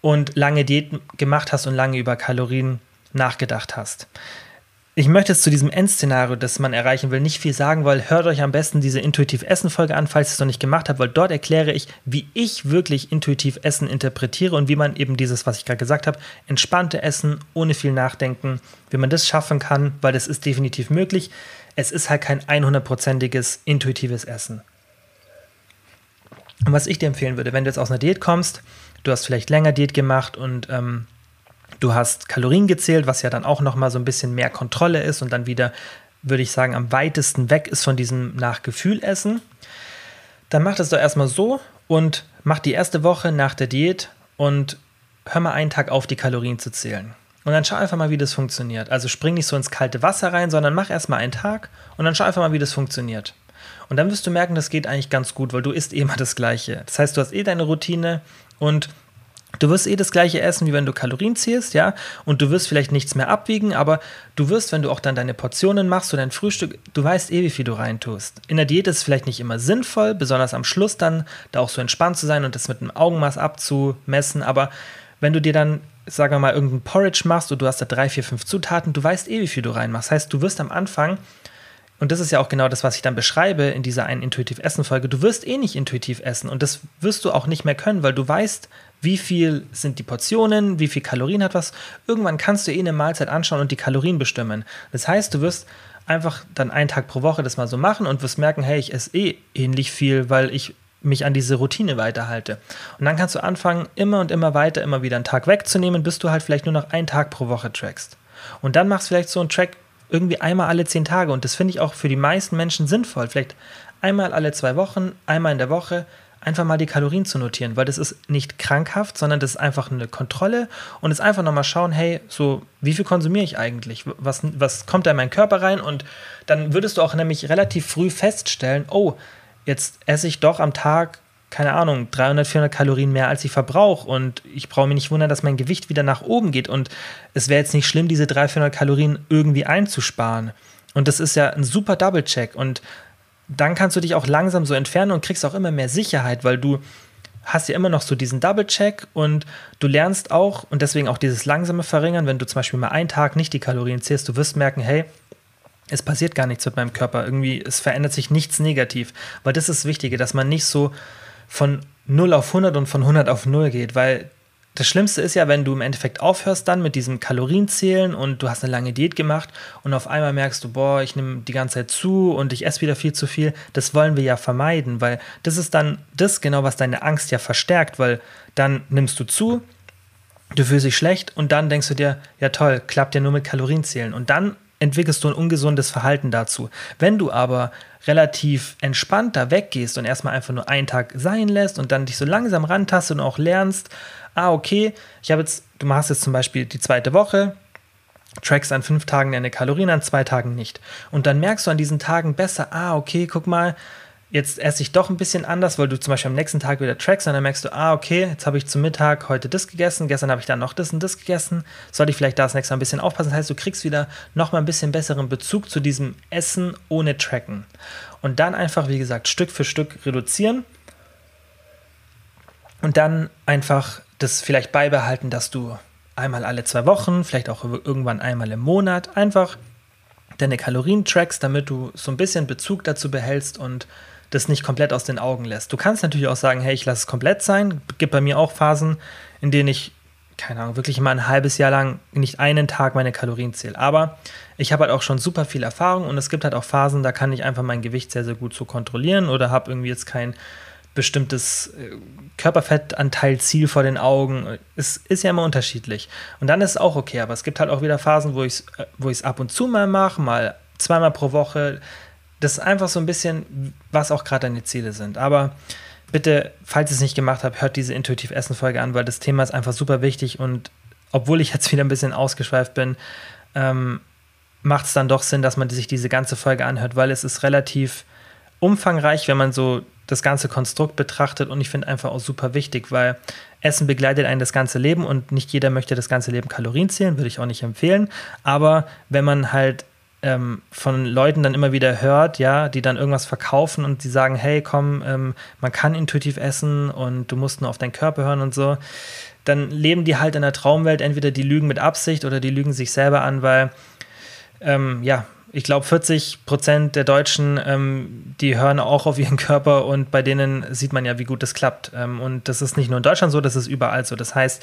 und lange Diät gemacht hast und lange über Kalorien nachgedacht hast. Ich möchte jetzt zu diesem Endszenario, das man erreichen will, nicht viel sagen, weil hört euch am besten diese intuitiv Essen-Folge an, falls ihr es noch nicht gemacht habt, weil dort erkläre ich, wie ich wirklich intuitiv Essen interpretiere und wie man eben dieses, was ich gerade gesagt habe, entspannte Essen ohne viel Nachdenken, wie man das schaffen kann, weil das ist definitiv möglich. Es ist halt kein 100%iges intuitives Essen. Und was ich dir empfehlen würde, wenn du jetzt aus einer Diät kommst, du hast vielleicht länger Diät gemacht und ähm, Du hast Kalorien gezählt, was ja dann auch nochmal so ein bisschen mehr Kontrolle ist und dann wieder, würde ich sagen, am weitesten weg ist von diesem nach Gefühl essen. Dann mach das doch erstmal so und mach die erste Woche nach der Diät und hör mal einen Tag auf, die Kalorien zu zählen. Und dann schau einfach mal, wie das funktioniert. Also spring nicht so ins kalte Wasser rein, sondern mach erstmal einen Tag und dann schau einfach mal, wie das funktioniert. Und dann wirst du merken, das geht eigentlich ganz gut, weil du isst eh immer das Gleiche. Das heißt, du hast eh deine Routine und Du wirst eh das gleiche essen, wie wenn du Kalorien ziehst, ja, und du wirst vielleicht nichts mehr abwiegen, aber du wirst, wenn du auch dann deine Portionen machst oder dein Frühstück, du weißt eh, wie viel du reintust. In der Diät ist es vielleicht nicht immer sinnvoll, besonders am Schluss dann, da auch so entspannt zu sein und das mit einem Augenmaß abzumessen, aber wenn du dir dann, sagen wir mal, irgendein Porridge machst und du hast da drei, vier, fünf Zutaten, du weißt eh, wie viel du reinmachst. Das heißt, du wirst am Anfang und das ist ja auch genau das, was ich dann beschreibe in dieser einen intuitiv Essen Folge. Du wirst eh nicht intuitiv essen und das wirst du auch nicht mehr können, weil du weißt, wie viel sind die Portionen, wie viel Kalorien hat was. Irgendwann kannst du eh eine Mahlzeit anschauen und die Kalorien bestimmen. Das heißt, du wirst einfach dann einen Tag pro Woche das mal so machen und wirst merken, hey, ich esse eh ähnlich viel, weil ich mich an diese Routine weiterhalte. Und dann kannst du anfangen, immer und immer weiter, immer wieder einen Tag wegzunehmen, bis du halt vielleicht nur noch einen Tag pro Woche trackst. Und dann machst du vielleicht so einen Track irgendwie einmal alle zehn Tage. Und das finde ich auch für die meisten Menschen sinnvoll. Vielleicht einmal alle zwei Wochen, einmal in der Woche, einfach mal die Kalorien zu notieren, weil das ist nicht krankhaft, sondern das ist einfach eine Kontrolle und es einfach nochmal schauen, hey, so, wie viel konsumiere ich eigentlich? Was, was kommt da in meinen Körper rein? Und dann würdest du auch nämlich relativ früh feststellen, oh, jetzt esse ich doch am Tag, keine Ahnung, 300, 400 Kalorien mehr, als ich verbrauche und ich brauche mich nicht wundern, dass mein Gewicht wieder nach oben geht und es wäre jetzt nicht schlimm, diese 300, 400 Kalorien irgendwie einzusparen. Und das ist ja ein super Double-Check und dann kannst du dich auch langsam so entfernen und kriegst auch immer mehr Sicherheit, weil du hast ja immer noch so diesen Double-Check und du lernst auch und deswegen auch dieses langsame Verringern, wenn du zum Beispiel mal einen Tag nicht die Kalorien zählst, du wirst merken, hey, es passiert gar nichts mit meinem Körper, irgendwie, es verändert sich nichts negativ, weil das ist das Wichtige, dass man nicht so von 0 auf 100 und von 100 auf 0 geht, weil das Schlimmste ist ja, wenn du im Endeffekt aufhörst dann mit diesem Kalorienzählen und du hast eine lange Diät gemacht und auf einmal merkst du, boah, ich nehme die ganze Zeit zu und ich esse wieder viel zu viel. Das wollen wir ja vermeiden, weil das ist dann das genau, was deine Angst ja verstärkt, weil dann nimmst du zu, du fühlst dich schlecht und dann denkst du dir, ja toll, klappt ja nur mit Kalorienzählen und dann entwickelst du ein ungesundes Verhalten dazu. Wenn du aber relativ entspannt da weggehst und erstmal einfach nur einen Tag sein lässt und dann dich so langsam rantast und auch lernst, ah, okay, ich habe jetzt, du machst jetzt zum Beispiel die zweite Woche, trackst an fünf Tagen deine Kalorien, an zwei Tagen nicht. Und dann merkst du an diesen Tagen besser, ah, okay, guck mal, jetzt esse ich doch ein bisschen anders, weil du zum Beispiel am nächsten Tag wieder trackst und dann merkst du, ah, okay, jetzt habe ich zum Mittag heute das gegessen, gestern habe ich dann noch das und das gegessen, sollte ich vielleicht das nächste Mal ein bisschen aufpassen. Das heißt, du kriegst wieder noch mal ein bisschen besseren Bezug zu diesem Essen ohne Tracken. Und dann einfach, wie gesagt, Stück für Stück reduzieren und dann einfach das vielleicht beibehalten, dass du einmal alle zwei Wochen, vielleicht auch irgendwann einmal im Monat einfach deine Kalorien trackst, damit du so ein bisschen Bezug dazu behältst und das nicht komplett aus den Augen lässt. Du kannst natürlich auch sagen, hey, ich lasse es komplett sein. Gibt bei mir auch Phasen, in denen ich, keine Ahnung, wirklich mal ein halbes Jahr lang nicht einen Tag meine Kalorien zähle. Aber ich habe halt auch schon super viel Erfahrung und es gibt halt auch Phasen, da kann ich einfach mein Gewicht sehr, sehr gut so kontrollieren oder habe irgendwie jetzt kein bestimmtes äh, Körperfettanteilziel vor den Augen. Es ist ja immer unterschiedlich. Und dann ist es auch okay, aber es gibt halt auch wieder Phasen, wo ich es äh, ab und zu mal mache, mal zweimal pro Woche. Das ist einfach so ein bisschen, was auch gerade deine Ziele sind. Aber bitte, falls ihr es nicht gemacht habt, hört diese Intuitiv Essen Folge an, weil das Thema ist einfach super wichtig und obwohl ich jetzt wieder ein bisschen ausgeschweift bin, ähm, macht es dann doch Sinn, dass man sich diese ganze Folge anhört, weil es ist relativ umfangreich, wenn man so das ganze Konstrukt betrachtet und ich finde einfach auch super wichtig, weil Essen begleitet einen das ganze Leben und nicht jeder möchte das ganze Leben Kalorien zählen, würde ich auch nicht empfehlen. Aber wenn man halt ähm, von Leuten dann immer wieder hört, ja, die dann irgendwas verkaufen und die sagen, hey, komm, ähm, man kann intuitiv essen und du musst nur auf deinen Körper hören und so, dann leben die halt in der Traumwelt, entweder die lügen mit Absicht oder die lügen sich selber an, weil ähm, ja, ich glaube, 40 Prozent der Deutschen, ähm, die hören auch auf ihren Körper und bei denen sieht man ja, wie gut das klappt. Ähm, und das ist nicht nur in Deutschland so, das ist überall so. Das heißt,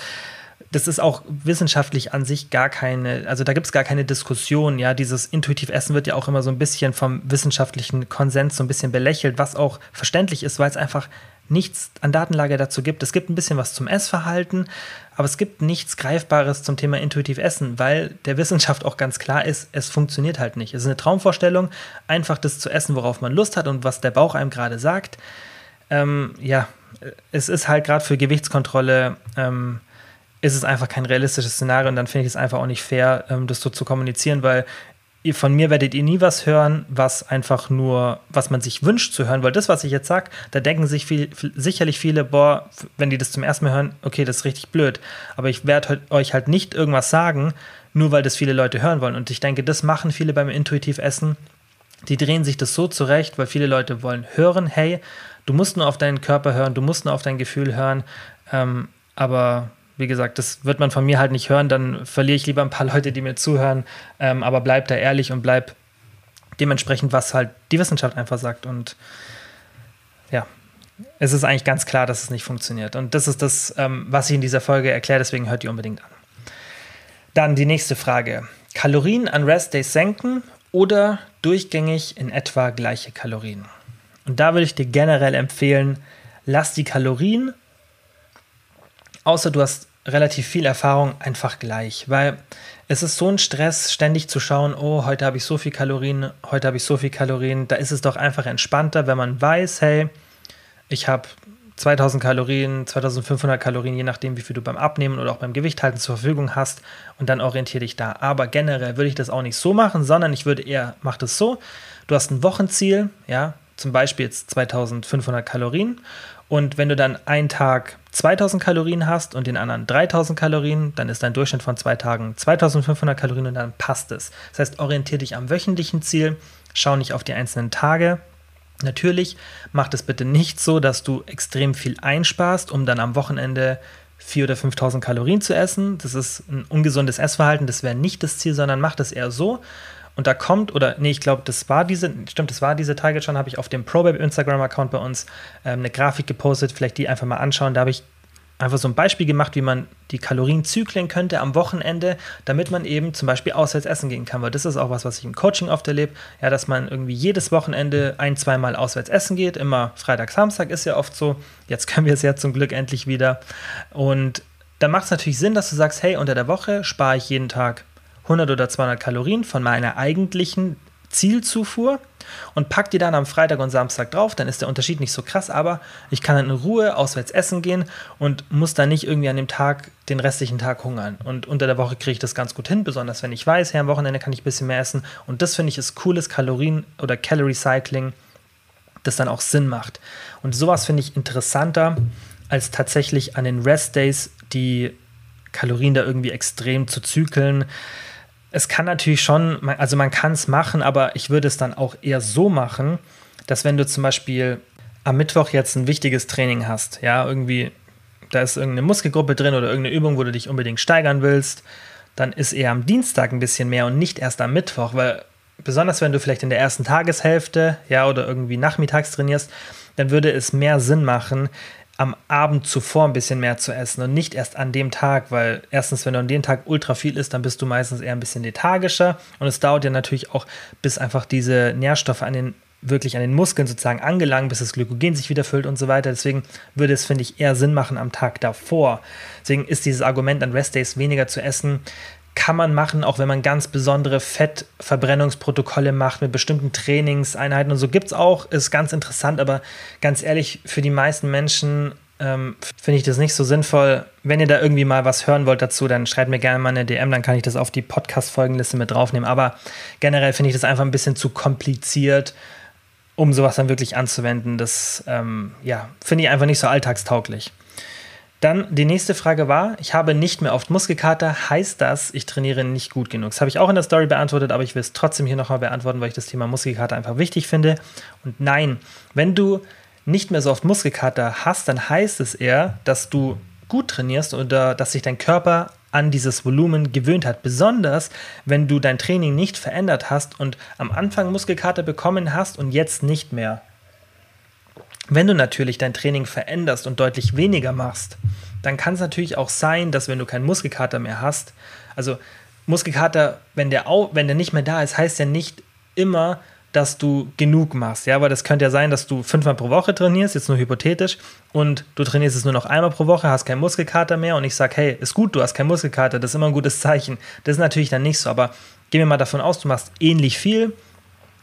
das ist auch wissenschaftlich an sich gar keine, also da gibt es gar keine Diskussion. Ja, dieses intuitiv Essen wird ja auch immer so ein bisschen vom wissenschaftlichen Konsens so ein bisschen belächelt, was auch verständlich ist, weil es einfach nichts an Datenlage dazu gibt. Es gibt ein bisschen was zum Essverhalten, aber es gibt nichts Greifbares zum Thema intuitiv Essen, weil der Wissenschaft auch ganz klar ist, es funktioniert halt nicht. Es ist eine Traumvorstellung, einfach das zu essen, worauf man Lust hat und was der Bauch einem gerade sagt. Ähm, ja, es ist halt gerade für Gewichtskontrolle, ähm, ist es einfach kein realistisches Szenario und dann finde ich es einfach auch nicht fair, ähm, das so zu kommunizieren, weil von mir werdet ihr nie was hören, was einfach nur, was man sich wünscht zu hören, weil das, was ich jetzt sage, da denken sich viel, sicherlich viele, boah, wenn die das zum ersten Mal hören, okay, das ist richtig blöd. Aber ich werde euch halt nicht irgendwas sagen, nur weil das viele Leute hören wollen. Und ich denke, das machen viele beim Intuitiv Essen. Die drehen sich das so zurecht, weil viele Leute wollen hören, hey, du musst nur auf deinen Körper hören, du musst nur auf dein Gefühl hören. Ähm, aber wie gesagt, das wird man von mir halt nicht hören, dann verliere ich lieber ein paar Leute, die mir zuhören, ähm, aber bleib da ehrlich und bleib dementsprechend, was halt die Wissenschaft einfach sagt. Und ja, es ist eigentlich ganz klar, dass es nicht funktioniert. Und das ist das, ähm, was ich in dieser Folge erkläre, deswegen hört ihr unbedingt an. Dann die nächste Frage. Kalorien an Rest Days senken oder durchgängig in etwa gleiche Kalorien? Und da würde ich dir generell empfehlen, lass die Kalorien außer du hast relativ viel Erfahrung, einfach gleich. Weil es ist so ein Stress, ständig zu schauen, oh, heute habe ich so viel Kalorien, heute habe ich so viel Kalorien. Da ist es doch einfach entspannter, wenn man weiß, hey, ich habe 2000 Kalorien, 2500 Kalorien, je nachdem, wie viel du beim Abnehmen oder auch beim Gewicht halten zur Verfügung hast und dann orientiere dich da. Aber generell würde ich das auch nicht so machen, sondern ich würde eher, mach das so, du hast ein Wochenziel, ja, zum Beispiel jetzt 2500 Kalorien und wenn du dann einen Tag 2000 Kalorien hast und den anderen 3000 Kalorien, dann ist dein Durchschnitt von zwei Tagen 2500 Kalorien und dann passt es. Das heißt, orientiere dich am wöchentlichen Ziel, schau nicht auf die einzelnen Tage. Natürlich macht es bitte nicht so, dass du extrem viel einsparst, um dann am Wochenende 4.000 oder 5.000 Kalorien zu essen. Das ist ein ungesundes Essverhalten, das wäre nicht das Ziel, sondern mach es eher so, und da kommt, oder nee, ich glaube, das war diese, stimmt, das war diese Target schon, habe ich auf dem ProBabe Instagram-Account bei uns ähm, eine Grafik gepostet, vielleicht die einfach mal anschauen. Da habe ich einfach so ein Beispiel gemacht, wie man die Kalorien zyklen könnte am Wochenende, damit man eben zum Beispiel auswärts essen gehen kann. Weil das ist auch was, was ich im Coaching oft erlebe, ja, dass man irgendwie jedes Wochenende ein, zweimal auswärts essen geht. Immer Freitag, Samstag ist ja oft so. Jetzt können wir es ja zum Glück endlich wieder. Und dann macht es natürlich Sinn, dass du sagst, hey, unter der Woche spare ich jeden Tag 100 oder 200 Kalorien von meiner eigentlichen Zielzufuhr und pack die dann am Freitag und Samstag drauf, dann ist der Unterschied nicht so krass, aber ich kann dann in Ruhe auswärts essen gehen und muss dann nicht irgendwie an dem Tag den restlichen Tag hungern. Und unter der Woche kriege ich das ganz gut hin, besonders wenn ich weiß, ja, am Wochenende kann ich ein bisschen mehr essen. Und das finde ich ist cooles Kalorien- oder Calorie Cycling, das dann auch Sinn macht. Und sowas finde ich interessanter, als tatsächlich an den Rest Days die Kalorien da irgendwie extrem zu zügeln es kann natürlich schon, also man kann es machen, aber ich würde es dann auch eher so machen, dass wenn du zum Beispiel am Mittwoch jetzt ein wichtiges Training hast, ja, irgendwie, da ist irgendeine Muskelgruppe drin oder irgendeine Übung, wo du dich unbedingt steigern willst, dann ist eher am Dienstag ein bisschen mehr und nicht erst am Mittwoch, weil besonders wenn du vielleicht in der ersten Tageshälfte, ja, oder irgendwie nachmittags trainierst, dann würde es mehr Sinn machen, am Abend zuvor ein bisschen mehr zu essen und nicht erst an dem Tag, weil erstens, wenn du an dem Tag ultra viel isst, dann bist du meistens eher ein bisschen lethargischer und es dauert ja natürlich auch, bis einfach diese Nährstoffe an den wirklich an den Muskeln sozusagen angelangen, bis das Glykogen sich wieder füllt und so weiter. Deswegen würde es, finde ich, eher Sinn machen am Tag davor. Deswegen ist dieses Argument an Restdays weniger zu essen, kann man machen, auch wenn man ganz besondere Fettverbrennungsprotokolle macht mit bestimmten Trainingseinheiten und so gibt es auch, ist ganz interessant, aber ganz ehrlich, für die meisten Menschen ähm, finde ich das nicht so sinnvoll. Wenn ihr da irgendwie mal was hören wollt dazu, dann schreibt mir gerne mal eine DM, dann kann ich das auf die Podcast-Folgenliste mit draufnehmen. Aber generell finde ich das einfach ein bisschen zu kompliziert, um sowas dann wirklich anzuwenden. Das ähm, ja, finde ich einfach nicht so alltagstauglich. Dann die nächste Frage war, ich habe nicht mehr oft Muskelkater, heißt das, ich trainiere nicht gut genug? Das habe ich auch in der Story beantwortet, aber ich will es trotzdem hier nochmal beantworten, weil ich das Thema Muskelkater einfach wichtig finde. Und nein, wenn du nicht mehr so oft Muskelkater hast, dann heißt es eher, dass du gut trainierst oder dass sich dein Körper an dieses Volumen gewöhnt hat. Besonders, wenn du dein Training nicht verändert hast und am Anfang Muskelkater bekommen hast und jetzt nicht mehr. Wenn du natürlich dein Training veränderst und deutlich weniger machst, dann kann es natürlich auch sein, dass wenn du keinen Muskelkater mehr hast, also Muskelkater, wenn der, wenn der nicht mehr da ist, heißt ja nicht immer, dass du genug machst. Ja, weil das könnte ja sein, dass du fünfmal pro Woche trainierst, jetzt nur hypothetisch, und du trainierst es nur noch einmal pro Woche, hast keinen Muskelkater mehr und ich sage, hey, ist gut, du hast keinen Muskelkater, das ist immer ein gutes Zeichen. Das ist natürlich dann nicht so, aber gehen wir mal davon aus, du machst ähnlich viel,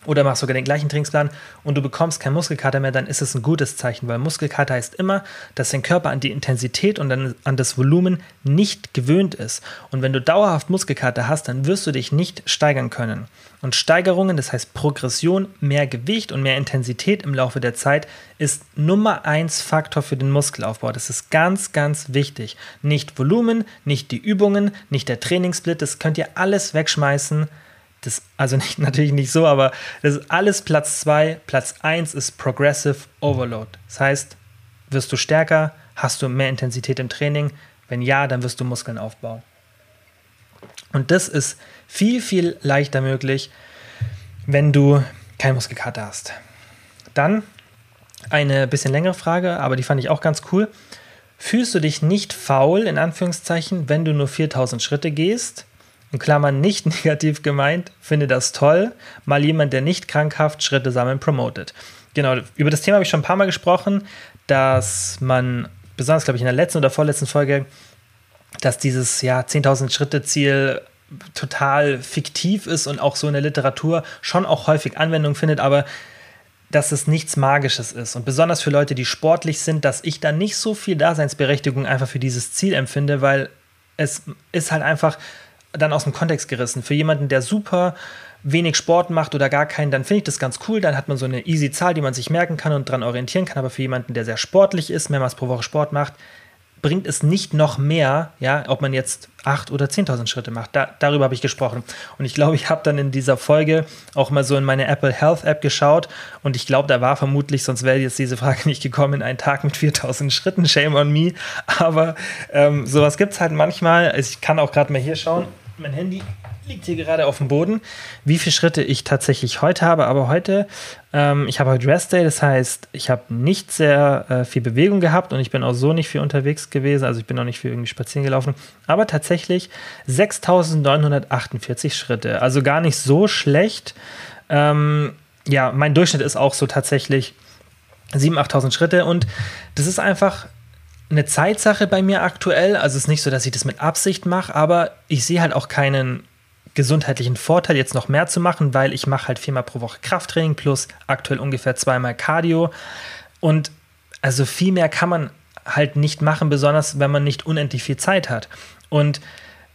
oder machst sogar den gleichen Trainingsplan und du bekommst keinen Muskelkater mehr, dann ist es ein gutes Zeichen, weil Muskelkater heißt immer, dass dein Körper an die Intensität und an, an das Volumen nicht gewöhnt ist. Und wenn du dauerhaft Muskelkater hast, dann wirst du dich nicht steigern können. Und Steigerungen, das heißt Progression, mehr Gewicht und mehr Intensität im Laufe der Zeit, ist Nummer eins Faktor für den Muskelaufbau. Das ist ganz, ganz wichtig. Nicht Volumen, nicht die Übungen, nicht der Trainingssplit, das könnt ihr alles wegschmeißen das, also nicht, natürlich nicht so, aber das ist alles Platz 2. Platz 1 ist Progressive Overload. Das heißt, wirst du stärker, hast du mehr Intensität im Training? Wenn ja, dann wirst du Muskeln aufbauen. Und das ist viel, viel leichter möglich, wenn du keinen Muskelkater hast. Dann eine bisschen längere Frage, aber die fand ich auch ganz cool. Fühlst du dich nicht faul, in Anführungszeichen, wenn du nur 4000 Schritte gehst? In Klammern nicht negativ gemeint, finde das toll, mal jemand, der nicht krankhaft Schritte sammeln promotet. Genau, über das Thema habe ich schon ein paar Mal gesprochen, dass man, besonders glaube ich in der letzten oder vorletzten Folge, dass dieses ja, 10.000 Schritte Ziel total fiktiv ist und auch so in der Literatur schon auch häufig Anwendung findet, aber dass es nichts Magisches ist. Und besonders für Leute, die sportlich sind, dass ich da nicht so viel Daseinsberechtigung einfach für dieses Ziel empfinde, weil es ist halt einfach dann aus dem Kontext gerissen. Für jemanden, der super wenig Sport macht oder gar keinen, dann finde ich das ganz cool. Dann hat man so eine easy Zahl, die man sich merken kann und daran orientieren kann. Aber für jemanden, der sehr sportlich ist, mehrmals pro Woche Sport macht, bringt es nicht noch mehr, ja, ob man jetzt 8.000 oder 10.000 Schritte macht. Da, darüber habe ich gesprochen. Und ich glaube, ich habe dann in dieser Folge auch mal so in meine Apple Health App geschaut und ich glaube, da war vermutlich, sonst wäre jetzt diese Frage nicht gekommen, in einen Tag mit 4.000 Schritten, shame on me. Aber ähm, sowas gibt es halt manchmal. Ich kann auch gerade mal hier schauen mein Handy liegt hier gerade auf dem Boden, wie viele Schritte ich tatsächlich heute habe. Aber heute, ähm, ich habe heute Rest Day, das heißt, ich habe nicht sehr äh, viel Bewegung gehabt und ich bin auch so nicht viel unterwegs gewesen. Also ich bin auch nicht viel irgendwie spazieren gelaufen. Aber tatsächlich 6948 Schritte. Also gar nicht so schlecht. Ähm, ja, mein Durchschnitt ist auch so tatsächlich 7.000, 8.000 Schritte und das ist einfach eine Zeitsache bei mir aktuell. Also es ist nicht so, dass ich das mit Absicht mache, aber ich sehe halt auch keinen gesundheitlichen Vorteil, jetzt noch mehr zu machen, weil ich mache halt viermal pro Woche Krafttraining plus aktuell ungefähr zweimal Cardio. Und also viel mehr kann man halt nicht machen, besonders wenn man nicht unendlich viel Zeit hat. Und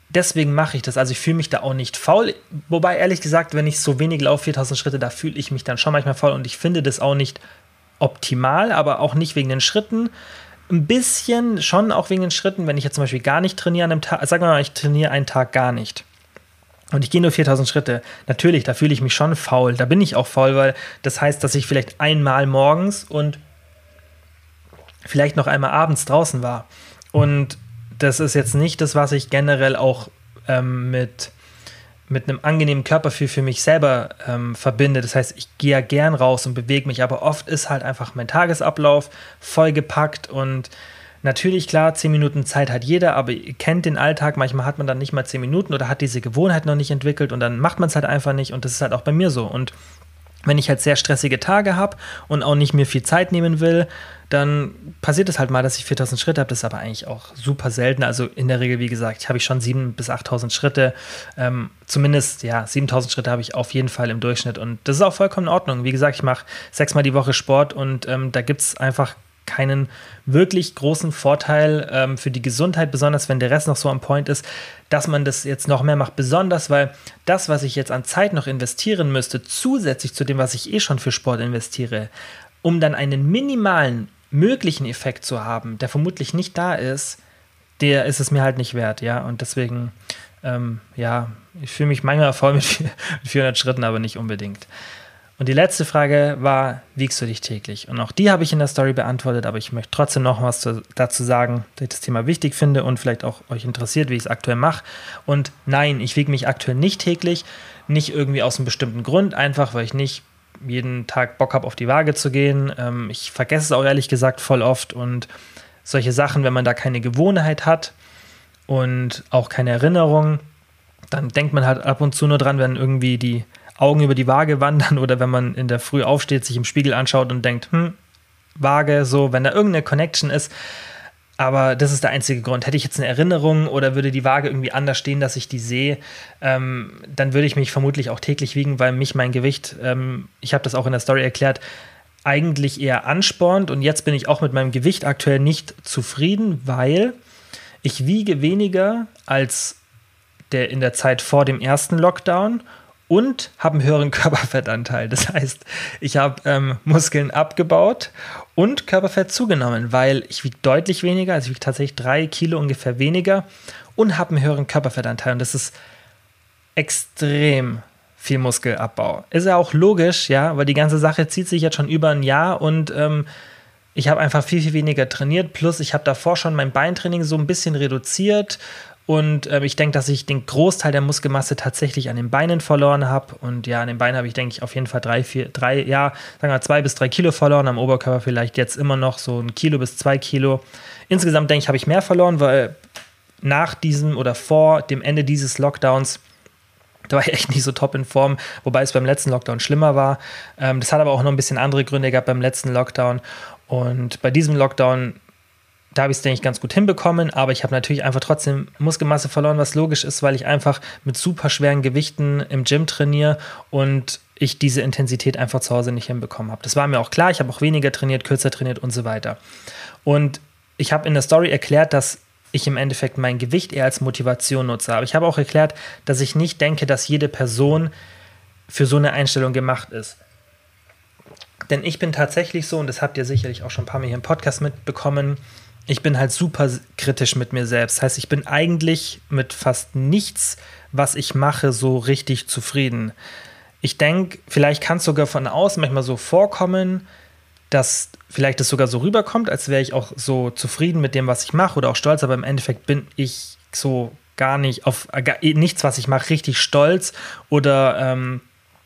deswegen mache ich das. Also ich fühle mich da auch nicht faul. Wobei ehrlich gesagt, wenn ich so wenig laufe, 4000 Schritte, da fühle ich mich dann schon manchmal faul und ich finde das auch nicht optimal, aber auch nicht wegen den Schritten, ein bisschen schon auch wegen den Schritten, wenn ich jetzt zum Beispiel gar nicht trainiere an einem Tag, sagen mal, ich trainiere einen Tag gar nicht. Und ich gehe nur 4000 Schritte. Natürlich, da fühle ich mich schon faul. Da bin ich auch faul, weil das heißt, dass ich vielleicht einmal morgens und vielleicht noch einmal abends draußen war. Und das ist jetzt nicht das, was ich generell auch ähm, mit mit einem angenehmen Körpergefühl für mich selber ähm, verbinde. Das heißt, ich gehe ja gern raus und bewege mich, aber oft ist halt einfach mein Tagesablauf vollgepackt und natürlich, klar, zehn Minuten Zeit hat jeder, aber ihr kennt den Alltag, manchmal hat man dann nicht mal zehn Minuten oder hat diese Gewohnheit noch nicht entwickelt und dann macht man es halt einfach nicht und das ist halt auch bei mir so. Und wenn ich halt sehr stressige Tage habe und auch nicht mir viel Zeit nehmen will, dann passiert es halt mal, dass ich 4000 Schritte habe. Das ist aber eigentlich auch super selten. Also in der Regel, wie gesagt, habe ich schon 7.000 bis 8000 Schritte. Ähm, zumindest, ja, 7000 Schritte habe ich auf jeden Fall im Durchschnitt. Und das ist auch vollkommen in Ordnung. Wie gesagt, ich mache sechsmal die Woche Sport und ähm, da gibt es einfach keinen wirklich großen Vorteil ähm, für die Gesundheit, besonders wenn der Rest noch so am Point ist, dass man das jetzt noch mehr macht. Besonders, weil das, was ich jetzt an Zeit noch investieren müsste, zusätzlich zu dem, was ich eh schon für Sport investiere, um dann einen minimalen möglichen Effekt zu haben, der vermutlich nicht da ist, der ist es mir halt nicht wert, ja. Und deswegen, ähm, ja, ich fühle mich manchmal voll mit 400 Schritten, aber nicht unbedingt. Und die letzte Frage war, wiegst du dich täglich? Und auch die habe ich in der Story beantwortet, aber ich möchte trotzdem noch was zu, dazu sagen, dass ich das Thema wichtig finde und vielleicht auch euch interessiert, wie ich es aktuell mache. Und nein, ich wiege mich aktuell nicht täglich, nicht irgendwie aus einem bestimmten Grund, einfach weil ich nicht jeden Tag Bock habe, auf die Waage zu gehen. Ähm, ich vergesse es auch ehrlich gesagt voll oft und solche Sachen, wenn man da keine Gewohnheit hat und auch keine Erinnerung, dann denkt man halt ab und zu nur dran, wenn irgendwie die Augen über die Waage wandern oder wenn man in der Früh aufsteht, sich im Spiegel anschaut und denkt, hm, Waage, so, wenn da irgendeine Connection ist, aber das ist der einzige Grund. Hätte ich jetzt eine Erinnerung oder würde die Waage irgendwie anders stehen, dass ich die sehe, ähm, dann würde ich mich vermutlich auch täglich wiegen, weil mich mein Gewicht, ähm, ich habe das auch in der Story erklärt, eigentlich eher anspornt. Und jetzt bin ich auch mit meinem Gewicht aktuell nicht zufrieden, weil ich wiege weniger als der in der Zeit vor dem ersten Lockdown und habe einen höheren Körperfettanteil. Das heißt, ich habe ähm, Muskeln abgebaut und Körperfett zugenommen, weil ich wiege deutlich weniger, also ich wiege tatsächlich drei Kilo ungefähr weniger und habe einen höheren Körperfettanteil. Und das ist extrem viel Muskelabbau. Ist ja auch logisch, ja, weil die ganze Sache zieht sich jetzt schon über ein Jahr und ähm, ich habe einfach viel, viel weniger trainiert. Plus, ich habe davor schon mein Beintraining so ein bisschen reduziert und äh, ich denke, dass ich den Großteil der Muskelmasse tatsächlich an den Beinen verloren habe. Und ja, an den Beinen habe ich, denke ich, auf jeden Fall drei, vier, drei, ja, sagen wir zwei bis drei Kilo verloren. Am Oberkörper vielleicht jetzt immer noch so ein Kilo bis zwei Kilo. Insgesamt, denke ich, habe ich mehr verloren, weil nach diesem oder vor dem Ende dieses Lockdowns da war ich echt nicht so top in Form, wobei es beim letzten Lockdown schlimmer war. Ähm, das hat aber auch noch ein bisschen andere Gründe gehabt beim letzten Lockdown. Und bei diesem Lockdown da habe ich es, denke ich, ganz gut hinbekommen, aber ich habe natürlich einfach trotzdem Muskelmasse verloren, was logisch ist, weil ich einfach mit super schweren Gewichten im Gym trainiere und ich diese Intensität einfach zu Hause nicht hinbekommen habe. Das war mir auch klar, ich habe auch weniger trainiert, kürzer trainiert und so weiter. Und ich habe in der Story erklärt, dass ich im Endeffekt mein Gewicht eher als Motivation nutze. Aber ich habe auch erklärt, dass ich nicht denke, dass jede Person für so eine Einstellung gemacht ist. Denn ich bin tatsächlich so, und das habt ihr sicherlich auch schon ein paar Mal hier im Podcast mitbekommen, ich bin halt super kritisch mit mir selbst. Das heißt, ich bin eigentlich mit fast nichts, was ich mache, so richtig zufrieden. Ich denke, vielleicht kann es sogar von außen manchmal so vorkommen, dass vielleicht es sogar so rüberkommt, als wäre ich auch so zufrieden mit dem, was ich mache oder auch stolz, aber im Endeffekt bin ich so gar nicht auf gar, nichts, was ich mache, richtig stolz oder ähm,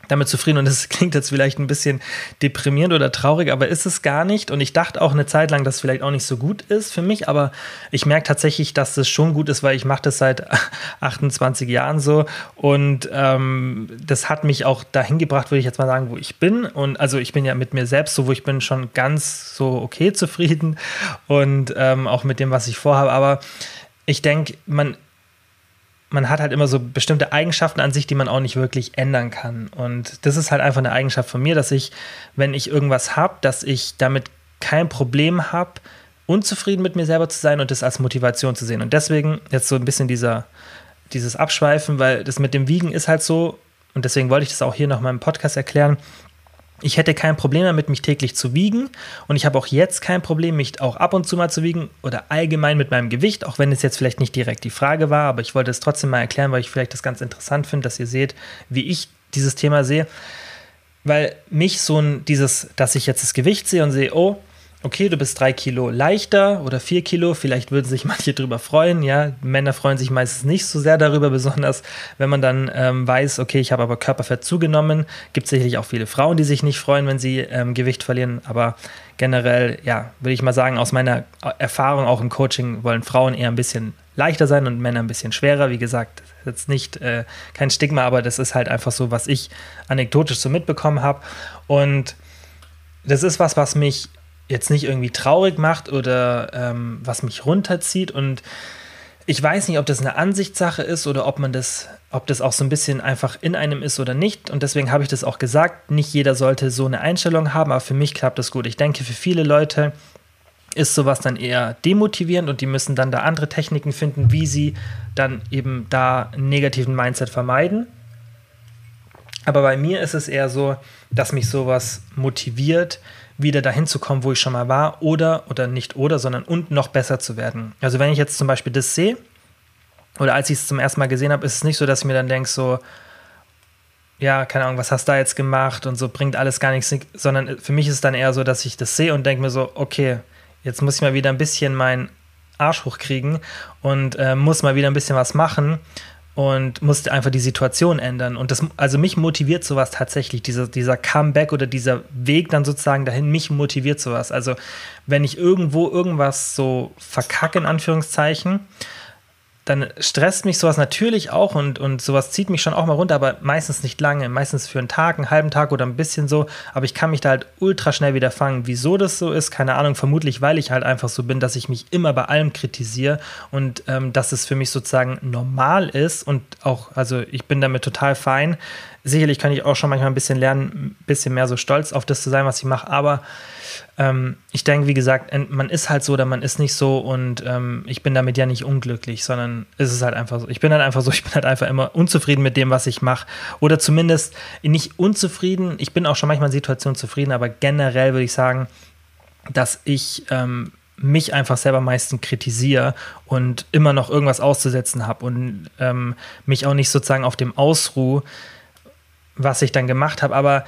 damit zufrieden und das klingt jetzt vielleicht ein bisschen deprimierend oder traurig, aber ist es gar nicht. Und ich dachte auch eine Zeit lang, dass es vielleicht auch nicht so gut ist für mich, aber ich merke tatsächlich, dass es schon gut ist, weil ich mache das seit 28 Jahren so und ähm, das hat mich auch dahin gebracht, würde ich jetzt mal sagen, wo ich bin. Und also ich bin ja mit mir selbst so, wo ich bin schon ganz so okay zufrieden und ähm, auch mit dem, was ich vorhabe. Aber ich denke, man man hat halt immer so bestimmte Eigenschaften an sich, die man auch nicht wirklich ändern kann. Und das ist halt einfach eine Eigenschaft von mir, dass ich, wenn ich irgendwas habe, dass ich damit kein Problem habe, unzufrieden mit mir selber zu sein und das als Motivation zu sehen. Und deswegen jetzt so ein bisschen dieser, dieses Abschweifen, weil das mit dem Wiegen ist halt so, und deswegen wollte ich das auch hier noch mal im Podcast erklären, ich hätte kein Problem damit, mich täglich zu wiegen. Und ich habe auch jetzt kein Problem, mich auch ab und zu mal zu wiegen oder allgemein mit meinem Gewicht, auch wenn es jetzt vielleicht nicht direkt die Frage war, aber ich wollte es trotzdem mal erklären, weil ich vielleicht das ganz interessant finde, dass ihr seht, wie ich dieses Thema sehe. Weil mich so ein, dieses, dass ich jetzt das Gewicht sehe und sehe, oh, okay, du bist drei Kilo leichter oder vier Kilo, vielleicht würden sich manche darüber freuen, ja. Männer freuen sich meistens nicht so sehr darüber, besonders wenn man dann ähm, weiß, okay, ich habe aber Körperfett zugenommen. Gibt sicherlich auch viele Frauen, die sich nicht freuen, wenn sie ähm, Gewicht verlieren, aber generell, ja, würde ich mal sagen, aus meiner Erfahrung auch im Coaching wollen Frauen eher ein bisschen leichter sein und Männer ein bisschen schwerer. Wie gesagt, jetzt nicht äh, kein Stigma, aber das ist halt einfach so, was ich anekdotisch so mitbekommen habe. Und das ist was, was mich jetzt nicht irgendwie traurig macht oder ähm, was mich runterzieht. Und ich weiß nicht, ob das eine Ansichtssache ist oder ob man das, ob das auch so ein bisschen einfach in einem ist oder nicht. Und deswegen habe ich das auch gesagt. Nicht jeder sollte so eine Einstellung haben, aber für mich klappt das gut. Ich denke, für viele Leute ist sowas dann eher demotivierend und die müssen dann da andere Techniken finden, wie sie dann eben da einen negativen Mindset vermeiden. Aber bei mir ist es eher so, dass mich sowas motiviert, wieder dahin zu kommen, wo ich schon mal war, oder, oder nicht oder, sondern und noch besser zu werden. Also wenn ich jetzt zum Beispiel das sehe, oder als ich es zum ersten Mal gesehen habe, ist es nicht so, dass ich mir dann denke, so, ja, keine Ahnung, was hast du da jetzt gemacht und so bringt alles gar nichts, sondern für mich ist es dann eher so, dass ich das sehe und denke mir so, okay, jetzt muss ich mal wieder ein bisschen meinen Arsch hochkriegen und äh, muss mal wieder ein bisschen was machen und musste einfach die Situation ändern. Und das, also mich motiviert sowas tatsächlich, dieser, dieser Comeback oder dieser Weg dann sozusagen dahin, mich motiviert sowas. Also wenn ich irgendwo irgendwas so verkacke, in Anführungszeichen, dann stresst mich sowas natürlich auch und, und sowas zieht mich schon auch mal runter, aber meistens nicht lange, meistens für einen Tag, einen halben Tag oder ein bisschen so, aber ich kann mich da halt ultra schnell wieder fangen. Wieso das so ist, keine Ahnung, vermutlich, weil ich halt einfach so bin, dass ich mich immer bei allem kritisiere und ähm, dass es für mich sozusagen normal ist und auch, also ich bin damit total fein. Sicherlich kann ich auch schon manchmal ein bisschen lernen, ein bisschen mehr so stolz auf das zu sein, was ich mache, aber ähm, ich denke, wie gesagt, man ist halt so oder man ist nicht so und ähm, ich bin damit ja nicht unglücklich, sondern ist es halt einfach so. Ich bin halt einfach so, ich bin halt einfach immer unzufrieden mit dem, was ich mache. Oder zumindest nicht unzufrieden. Ich bin auch schon manchmal in Situationen zufrieden, aber generell würde ich sagen, dass ich ähm, mich einfach selber meistens kritisiere und immer noch irgendwas auszusetzen habe und ähm, mich auch nicht sozusagen auf dem ausruhe, was ich dann gemacht habe. Aber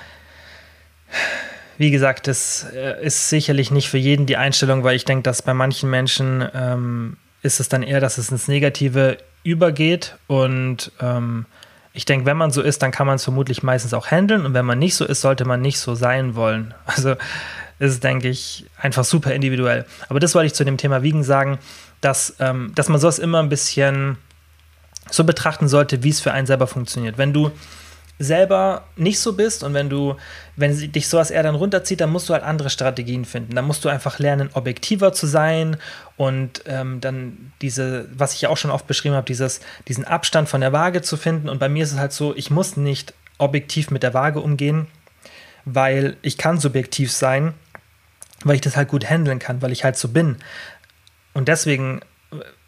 wie gesagt, das äh, ist sicherlich nicht für jeden die Einstellung, weil ich denke, dass bei manchen Menschen ähm, ist es dann eher, dass es ins Negative übergeht. Und ähm, ich denke, wenn man so ist, dann kann man es vermutlich meistens auch handeln. Und wenn man nicht so ist, sollte man nicht so sein wollen. Also ist, denke ich, einfach super individuell. Aber das wollte ich zu dem Thema Wiegen sagen, dass, ähm, dass man sowas immer ein bisschen so betrachten sollte, wie es für einen selber funktioniert. Wenn du selber nicht so bist und wenn du, wenn dich sowas eher dann runterzieht, dann musst du halt andere Strategien finden. Dann musst du einfach lernen, objektiver zu sein und ähm, dann diese, was ich ja auch schon oft beschrieben habe, dieses, diesen Abstand von der Waage zu finden. Und bei mir ist es halt so, ich muss nicht objektiv mit der Waage umgehen, weil ich kann subjektiv sein, weil ich das halt gut handeln kann, weil ich halt so bin. Und deswegen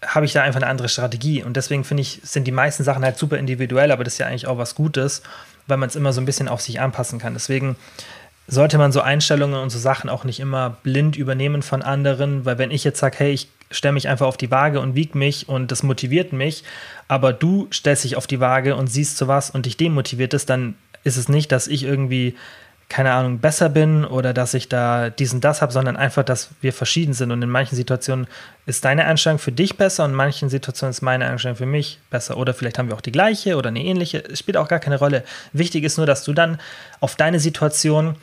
habe ich da einfach eine andere Strategie. Und deswegen finde ich, sind die meisten Sachen halt super individuell, aber das ist ja eigentlich auch was Gutes, weil man es immer so ein bisschen auf sich anpassen kann. Deswegen sollte man so Einstellungen und so Sachen auch nicht immer blind übernehmen von anderen, weil wenn ich jetzt sage, hey, ich stelle mich einfach auf die Waage und wiege mich und das motiviert mich, aber du stellst dich auf die Waage und siehst so was und dich demotiviert es, dann ist es nicht, dass ich irgendwie keine Ahnung, besser bin oder dass ich da dies und das habe, sondern einfach, dass wir verschieden sind. Und in manchen Situationen ist deine Einstellung für dich besser und in manchen Situationen ist meine Einstellung für mich besser. Oder vielleicht haben wir auch die gleiche oder eine ähnliche. Es spielt auch gar keine Rolle. Wichtig ist nur, dass du dann auf deine Situation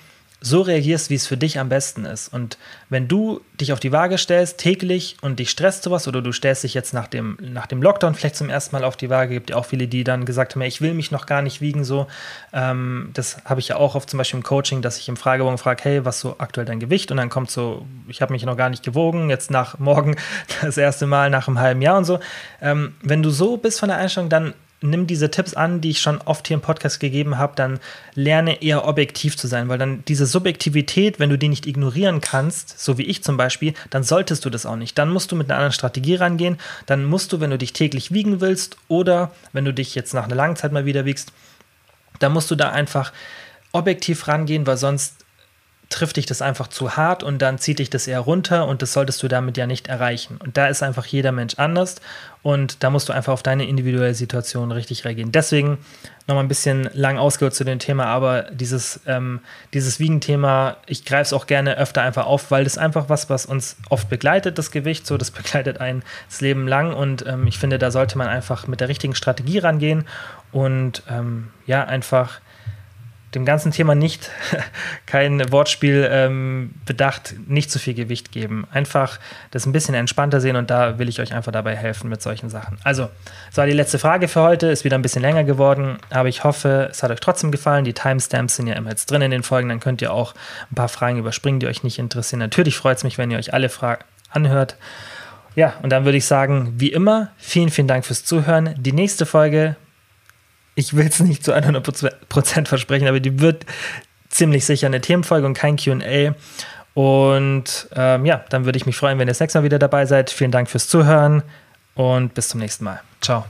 so reagierst, wie es für dich am besten ist. Und wenn du dich auf die Waage stellst, täglich, und dich stresst sowas, oder du stellst dich jetzt nach dem, nach dem Lockdown vielleicht zum ersten Mal auf die Waage, gibt ja auch viele, die dann gesagt haben, ich will mich noch gar nicht wiegen, so. Ähm, das habe ich ja auch oft zum Beispiel im Coaching, dass ich im Fragebogen frage, hey, was so aktuell dein Gewicht? Und dann kommt so, ich habe mich noch gar nicht gewogen, jetzt nach morgen das erste Mal nach einem halben Jahr und so. Ähm, wenn du so bist von der Einstellung, dann nimm diese Tipps an, die ich schon oft hier im Podcast gegeben habe, dann lerne eher objektiv zu sein, weil dann diese Subjektivität, wenn du die nicht ignorieren kannst, so wie ich zum Beispiel, dann solltest du das auch nicht. Dann musst du mit einer anderen Strategie rangehen. Dann musst du, wenn du dich täglich wiegen willst oder wenn du dich jetzt nach einer langen Zeit mal wieder wiegst, dann musst du da einfach objektiv rangehen, weil sonst trifft dich das einfach zu hart und dann zieht dich das eher runter und das solltest du damit ja nicht erreichen. Und da ist einfach jeder Mensch anders und da musst du einfach auf deine individuelle Situation richtig reagieren. Deswegen nochmal ein bisschen lang ausgeholt zu dem Thema, aber dieses, ähm, dieses Wiegen-Thema, ich greife es auch gerne öfter einfach auf, weil das einfach was, was uns oft begleitet, das Gewicht, so das begleitet einen das Leben lang und ähm, ich finde, da sollte man einfach mit der richtigen Strategie rangehen und ähm, ja, einfach dem ganzen Thema nicht, kein Wortspiel ähm, bedacht, nicht zu viel Gewicht geben. Einfach das ein bisschen entspannter sehen und da will ich euch einfach dabei helfen mit solchen Sachen. Also, das war die letzte Frage für heute, ist wieder ein bisschen länger geworden, aber ich hoffe, es hat euch trotzdem gefallen. Die Timestamps sind ja immer jetzt drin in den Folgen, dann könnt ihr auch ein paar Fragen überspringen, die euch nicht interessieren. Natürlich freut es mich, wenn ihr euch alle Fragen anhört. Ja, und dann würde ich sagen, wie immer, vielen, vielen Dank fürs Zuhören. Die nächste Folge ich will es nicht zu 100% versprechen, aber die wird ziemlich sicher eine Themenfolge und kein QA. Und ähm, ja, dann würde ich mich freuen, wenn ihr das nächste Mal wieder dabei seid. Vielen Dank fürs Zuhören und bis zum nächsten Mal. Ciao.